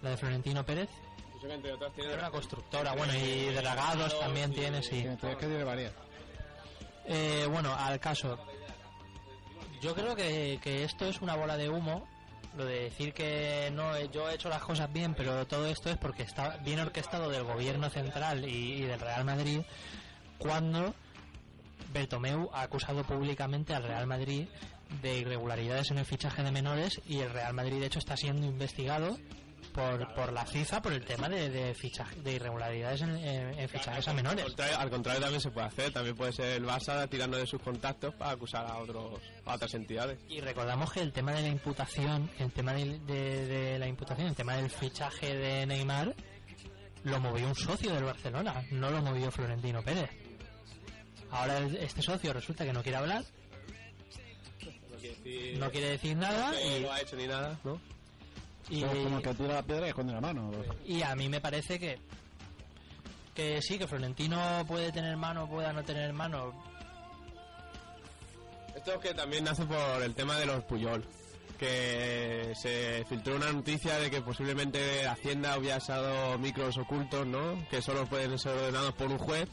La de Florentino Pérez. Yo sé que entre otras tiene Era una constructora, bueno, y dragados también tiene, sí. ¿qué tiene varias? Eh, bueno, al caso. Yo creo que, que esto es una bola de humo. Lo de decir que no, eh, yo he hecho las cosas bien, pero todo esto es porque está bien orquestado del gobierno central y, y del Real Madrid cuando Bertomeu ha acusado públicamente al Real Madrid de irregularidades en el fichaje de menores y el Real Madrid de hecho está siendo investigado por, por la FIFA por el tema de, de, fichaje, de irregularidades en, en- en fichajes a menores. Al contrario, al contrario también se puede hacer. También puede ser el Barça tirando de sus contactos para acusar a otros a otras entidades. Y recordamos que el tema de la imputación, el tema de, de- de la imputación, el tema del fichaje de Neymar, lo movió un socio del Barcelona, no lo movió Florentino Pérez. Ahora este socio resulta que no quiere hablar, No quiere decir, no quiere decir nada y, lo ha hecho ni nada, ¿no? Y- Como- Como el que tira la piedra y esconde la mano. y a mí me parece que que sí, que Florentino puede tener mano, pueda no tener mano. Esto es que también nace por el tema de los Puyol. Que se filtró una noticia de que posiblemente Hacienda hubiera usado micros ocultos, ¿no? Que solo pueden ser ordenados por un juez.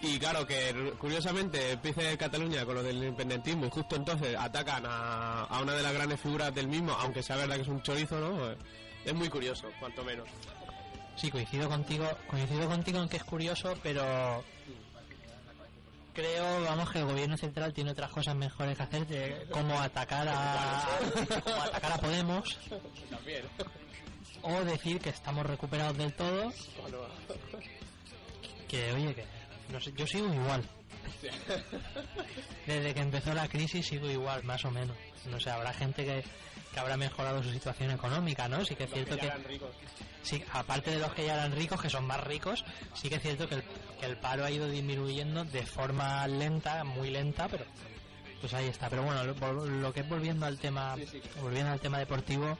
Y claro, que curiosamente empieza en Cataluña con lo del independentismo y justo entonces atacan a, a una de las grandes figuras del mismo, aunque sea verdad que es un chorizo, ¿no? Es muy curioso, cuanto menos. Sí, coincido contigo, coincido contigo en que es curioso, pero creo, vamos, que el gobierno central tiene otras cosas mejores que hacer, de como atacar a, como atacar a Podemos También. o decir que estamos recuperados del todo, que oye, que no sé, yo sigo igual. *laughs* Desde que empezó la crisis sigo igual, más o menos. No sé, habrá gente que, que habrá mejorado su situación económica, ¿no? Sí que es cierto que... ricos. Sí, aparte de los que ya eran ricos, que son más ricos, sí que es cierto que el, que el paro ha ido disminuyendo de forma lenta, muy lenta, pero pues ahí está. Pero bueno, lo, lo que es volviendo al tema, volviendo al tema deportivo,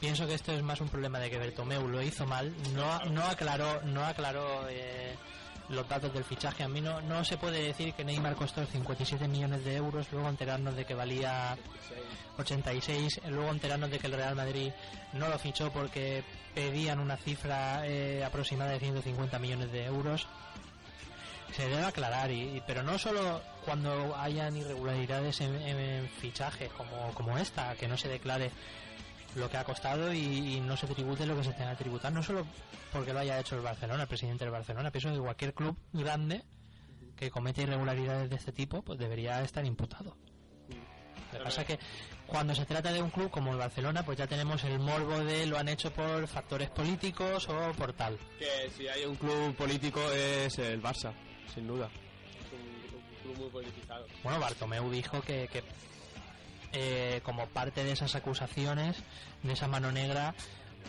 pienso que esto es más un problema de que Bertomeu lo hizo mal, no, no aclaró, no aclaró eh, los datos del fichaje. A mí no, no se puede decir que Neymar costó 57 millones de euros, luego enterarnos de que valía 86, luego enterarnos de que el Real Madrid no lo fichó porque pedían una cifra eh, aproximada de 150 millones de euros. Se debe aclarar, y, pero no solo cuando hayan irregularidades en, en fichajes como, como esta, que no se declare lo que ha costado y, y no se tribute lo que se tenga que tributar, no solo porque lo haya hecho el Barcelona, el presidente del Barcelona, pienso que cualquier club grande que comete irregularidades de este tipo, pues debería estar imputado. Lo que pasa es que cuando se trata de un club como el Barcelona, pues ya tenemos el morbo de lo han hecho por factores políticos o por tal. Que si hay un club político es el Barça, sin duda. Es un, un club muy politizado. Bueno, Bartomeu dijo que, que, eh, como parte de esas acusaciones, de esa mano negra,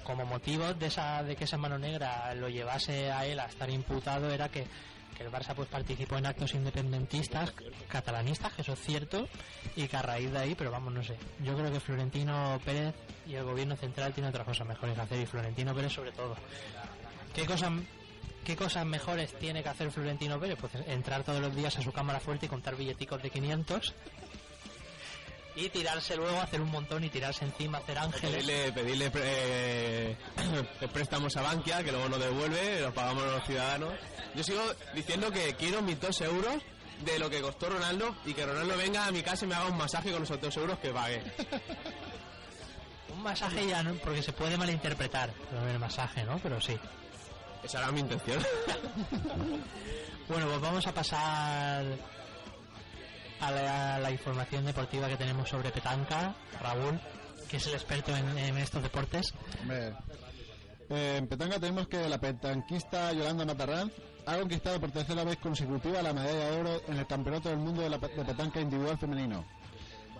como motivo de esa de que esa mano negra lo llevase a él a estar imputado era que, el Barça pues participó en actos independentistas catalanistas, que eso es cierto, y que a raíz de ahí, pero vamos, no sé. Yo creo que Florentino Pérez y el gobierno central tiene otras cosas mejores que hacer y Florentino Pérez sobre todo. ¿Qué cosas ¿Qué cosas mejores tiene que hacer Florentino Pérez? Pues entrar todos los días a su cámara fuerte y contar billeticos de 500 Y tirarse luego, hacer un montón y tirarse encima, hacer ángeles. Pedirle, pedirle eh, *coughs* préstamos a Bankia, que luego nos devuelve, los pagamos los ciudadanos. Yo sigo diciendo que quiero mis dos euros de lo que costó Ronaldo y que Ronaldo venga a mi casa y me haga un masaje con esos dos euros que pagué. *laughs* Un masaje ya no, porque se puede malinterpretar del masaje, ¿no? Pero sí. Esa era mi intención. *laughs* Bueno, pues vamos a pasar a la, a la información deportiva que tenemos sobre petanca. Raúl, que es el experto en, en estos deportes. Hombre, eh, en Petanga tenemos que la petanquista Yolanda Matarranz ha conquistado por tercera vez consecutiva la medalla de oro en el Campeonato del Mundo de, la, de Petanca Individual Femenino.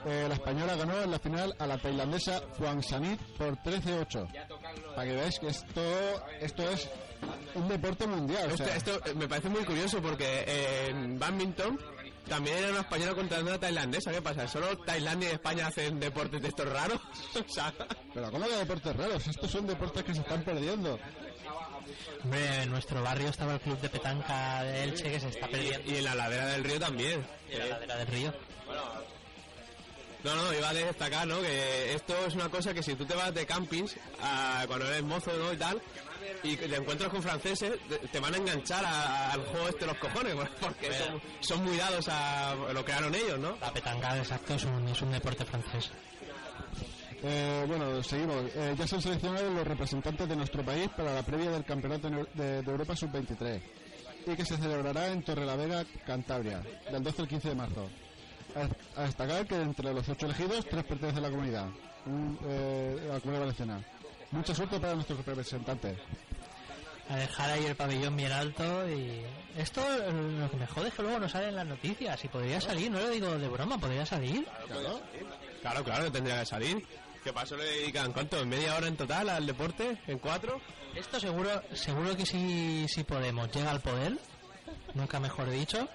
Eh, la española ganó en la final a la tailandesa Juan Sanit por 13-8. Para que veáis que esto, esto es un deporte mundial. o Esto, sea, esto, eh, me parece muy curioso porque eh, en badminton también era una española contra una tailandesa. ¿Qué pasa? ¿Solo Tailandia y España hacen deportes de estos raros? *laughs* O sea, Pero ¿cómo que deportes raros? Estos son deportes que se están perdiendo. Hombre, en nuestro barrio estaba el club de petanca de Elche que se está perdiendo. y en la ladera del río también. En la ladera del río. No, no, iba a destacar, ¿no? Que esto es una cosa que si tú te vas de campings, ah, cuando eres mozo, ¿no? Y tal, y te encuentras con franceses, te- van a enganchar a- al juego este de los cojones, *laughs* porque son, son muy dados a lo que crearon ellos, ¿no? La petanca, exacto, es un, es un deporte francés. Eh, bueno, seguimos. Eh, ya se han seleccionado los representantes de nuestro país para la previa del Campeonato de, de Europa Sub-23 y que se celebrará en Torrelavega, Cantabria, del 12 al 15 de marzo. A, a destacar que entre los ocho elegidos, tres pertenecen a la comunidad, un, eh, a la comunidad valenciana. Mucha suerte para nuestros representantes. A dejar ahí el pabellón bien alto y... Esto eh, lo que me jode es que luego no sale en las noticias y podría salir, no lo digo de broma, podría salir. Claro. Claro, claro, que tendría que salir. ¿Qué pasó? ¿Le dedican cuánto? ¿Media hora en total al deporte? ¿En cuatro? Esto seguro, seguro que si, si Podemos llega al poder, nunca mejor dicho,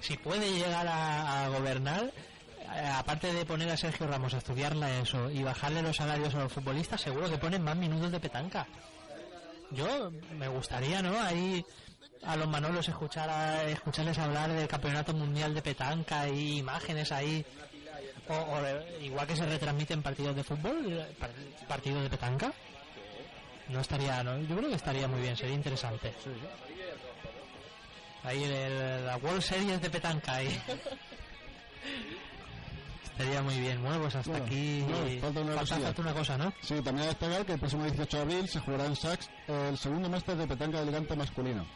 si puede llegar a, a gobernar, aparte de poner a Sergio Ramos a estudiarla eso y bajarle los salarios a los futbolistas, seguro que ponen más minutos de petanca. Yo me gustaría, ¿no? Ahí a los Manolos escuchar a- escucharles hablar del campeonato mundial de petanca y imágenes ahí. O, o, eh, igual que se retransmiten partidos de fútbol, eh, par- partidos de petanca. No estaría, no, yo creo que estaría muy bien, sería interesante. Ahí el- la World Series de petanca ahí. *laughs* estaría muy bien. Bueno, pues hasta Bueno, aquí no, falta una falta una cosa, ¿no? Sí, también destacar que el próximo 18 de abril se jugará en Sax el segundo máster de petanca de elegante masculino.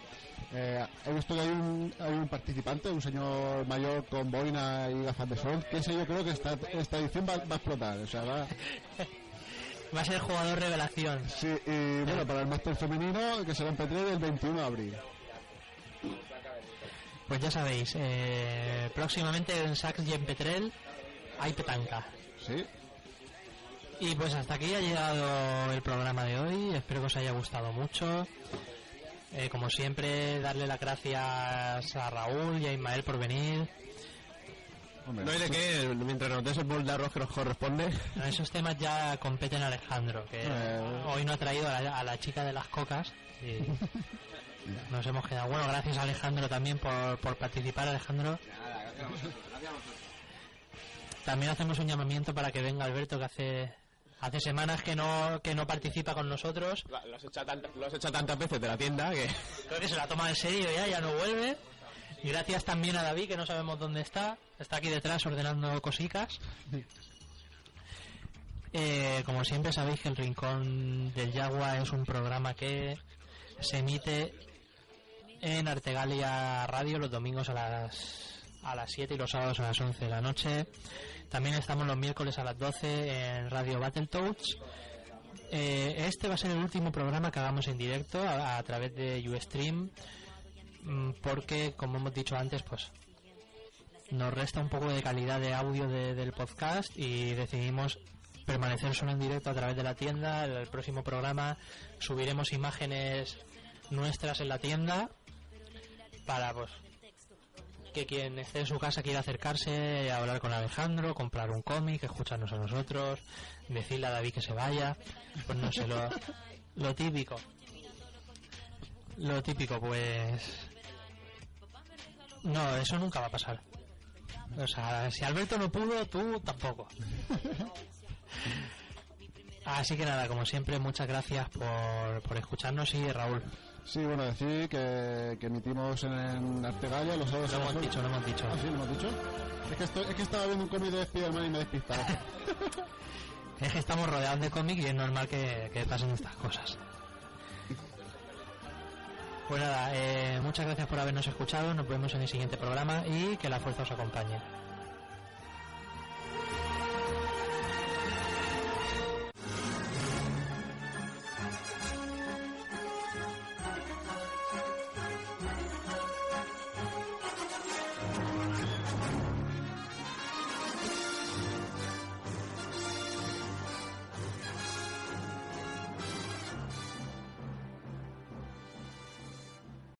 Eh, he visto que hay un, hay un participante, un señor mayor con boina y gafas de sol, que ese yo creo que esta, esta edición va, va a explotar. O sea, va, *laughs* Va a ser jugador revelación. sí, y bueno, para el máster femenino, que será en Petrer el 21 de abril. Pues ya sabéis, eh, próximamente en Sax y en Petrel hay petanca. Sí, Y pues hasta aquí ha llegado el programa de hoy. Espero que os haya gustado mucho. Eh, como siempre, darle las gracias a Raúl y a Ismael por venir. hombre. No hay de qué, mientras nos des el bol de arroz que nos corresponde. En esos temas ya competen a Alejandro, que Eh. hoy no ha traído a la, a la chica de las cocas. Y *laughs* nos hemos quedado. Bueno, gracias a Alejandro también por, por participar, Alejandro. También hacemos un llamamiento para que venga Alberto, que hace hace semanas que no que no participa con nosotros. Lo has, hecho tantas, lo has hecho tantas veces de la tienda que... Creo que se la toma en serio ya, ya no vuelve. Gracias también a David, que no sabemos dónde está. Está aquí detrás ordenando cosicas. Eh, como siempre sabéis que el Rincón del Yagua es un programa que se emite en Artegalia Radio los domingos a las a las 7 y los sábados a las 11 de la noche. También estamos los miércoles a las 12 en Radio Battletoads. Eh, este va a ser el último programa que hagamos en directo a, través de Ustream mm, porque, como hemos dicho antes, pues nos resta un poco de calidad de audio de- del podcast y decidimos permanecer solo en directo a través de la tienda. El, próximo programa subiremos imágenes nuestras en la tienda para pues que quien esté en su casa quiera acercarse a hablar con Alejandro, comprar un cómic, escucharnos a nosotros, decirle a David que se vaya, pues no sé, lo, lo típico. Lo típico, pues... No, eso nunca va a pasar. O sea, si Alberto no pudo, tú tampoco. Así que nada, como siempre, muchas gracias por, por escucharnos y Raúl. Sí, bueno, decir que, que emitimos en Artegalla los sábados Lo hemos dicho, lo hemos dicho. Ah, sí, lo hemos dicho. Es que, estoy- es que estaba viendo un cómic de Spider-Man y me he despistado. *laughs* Es que estamos rodeados de cómics y es normal que, que pasen estas cosas. Pues nada, eh, muchas gracias por habernos escuchado, nos vemos en el siguiente programa y que la fuerza os acompañe.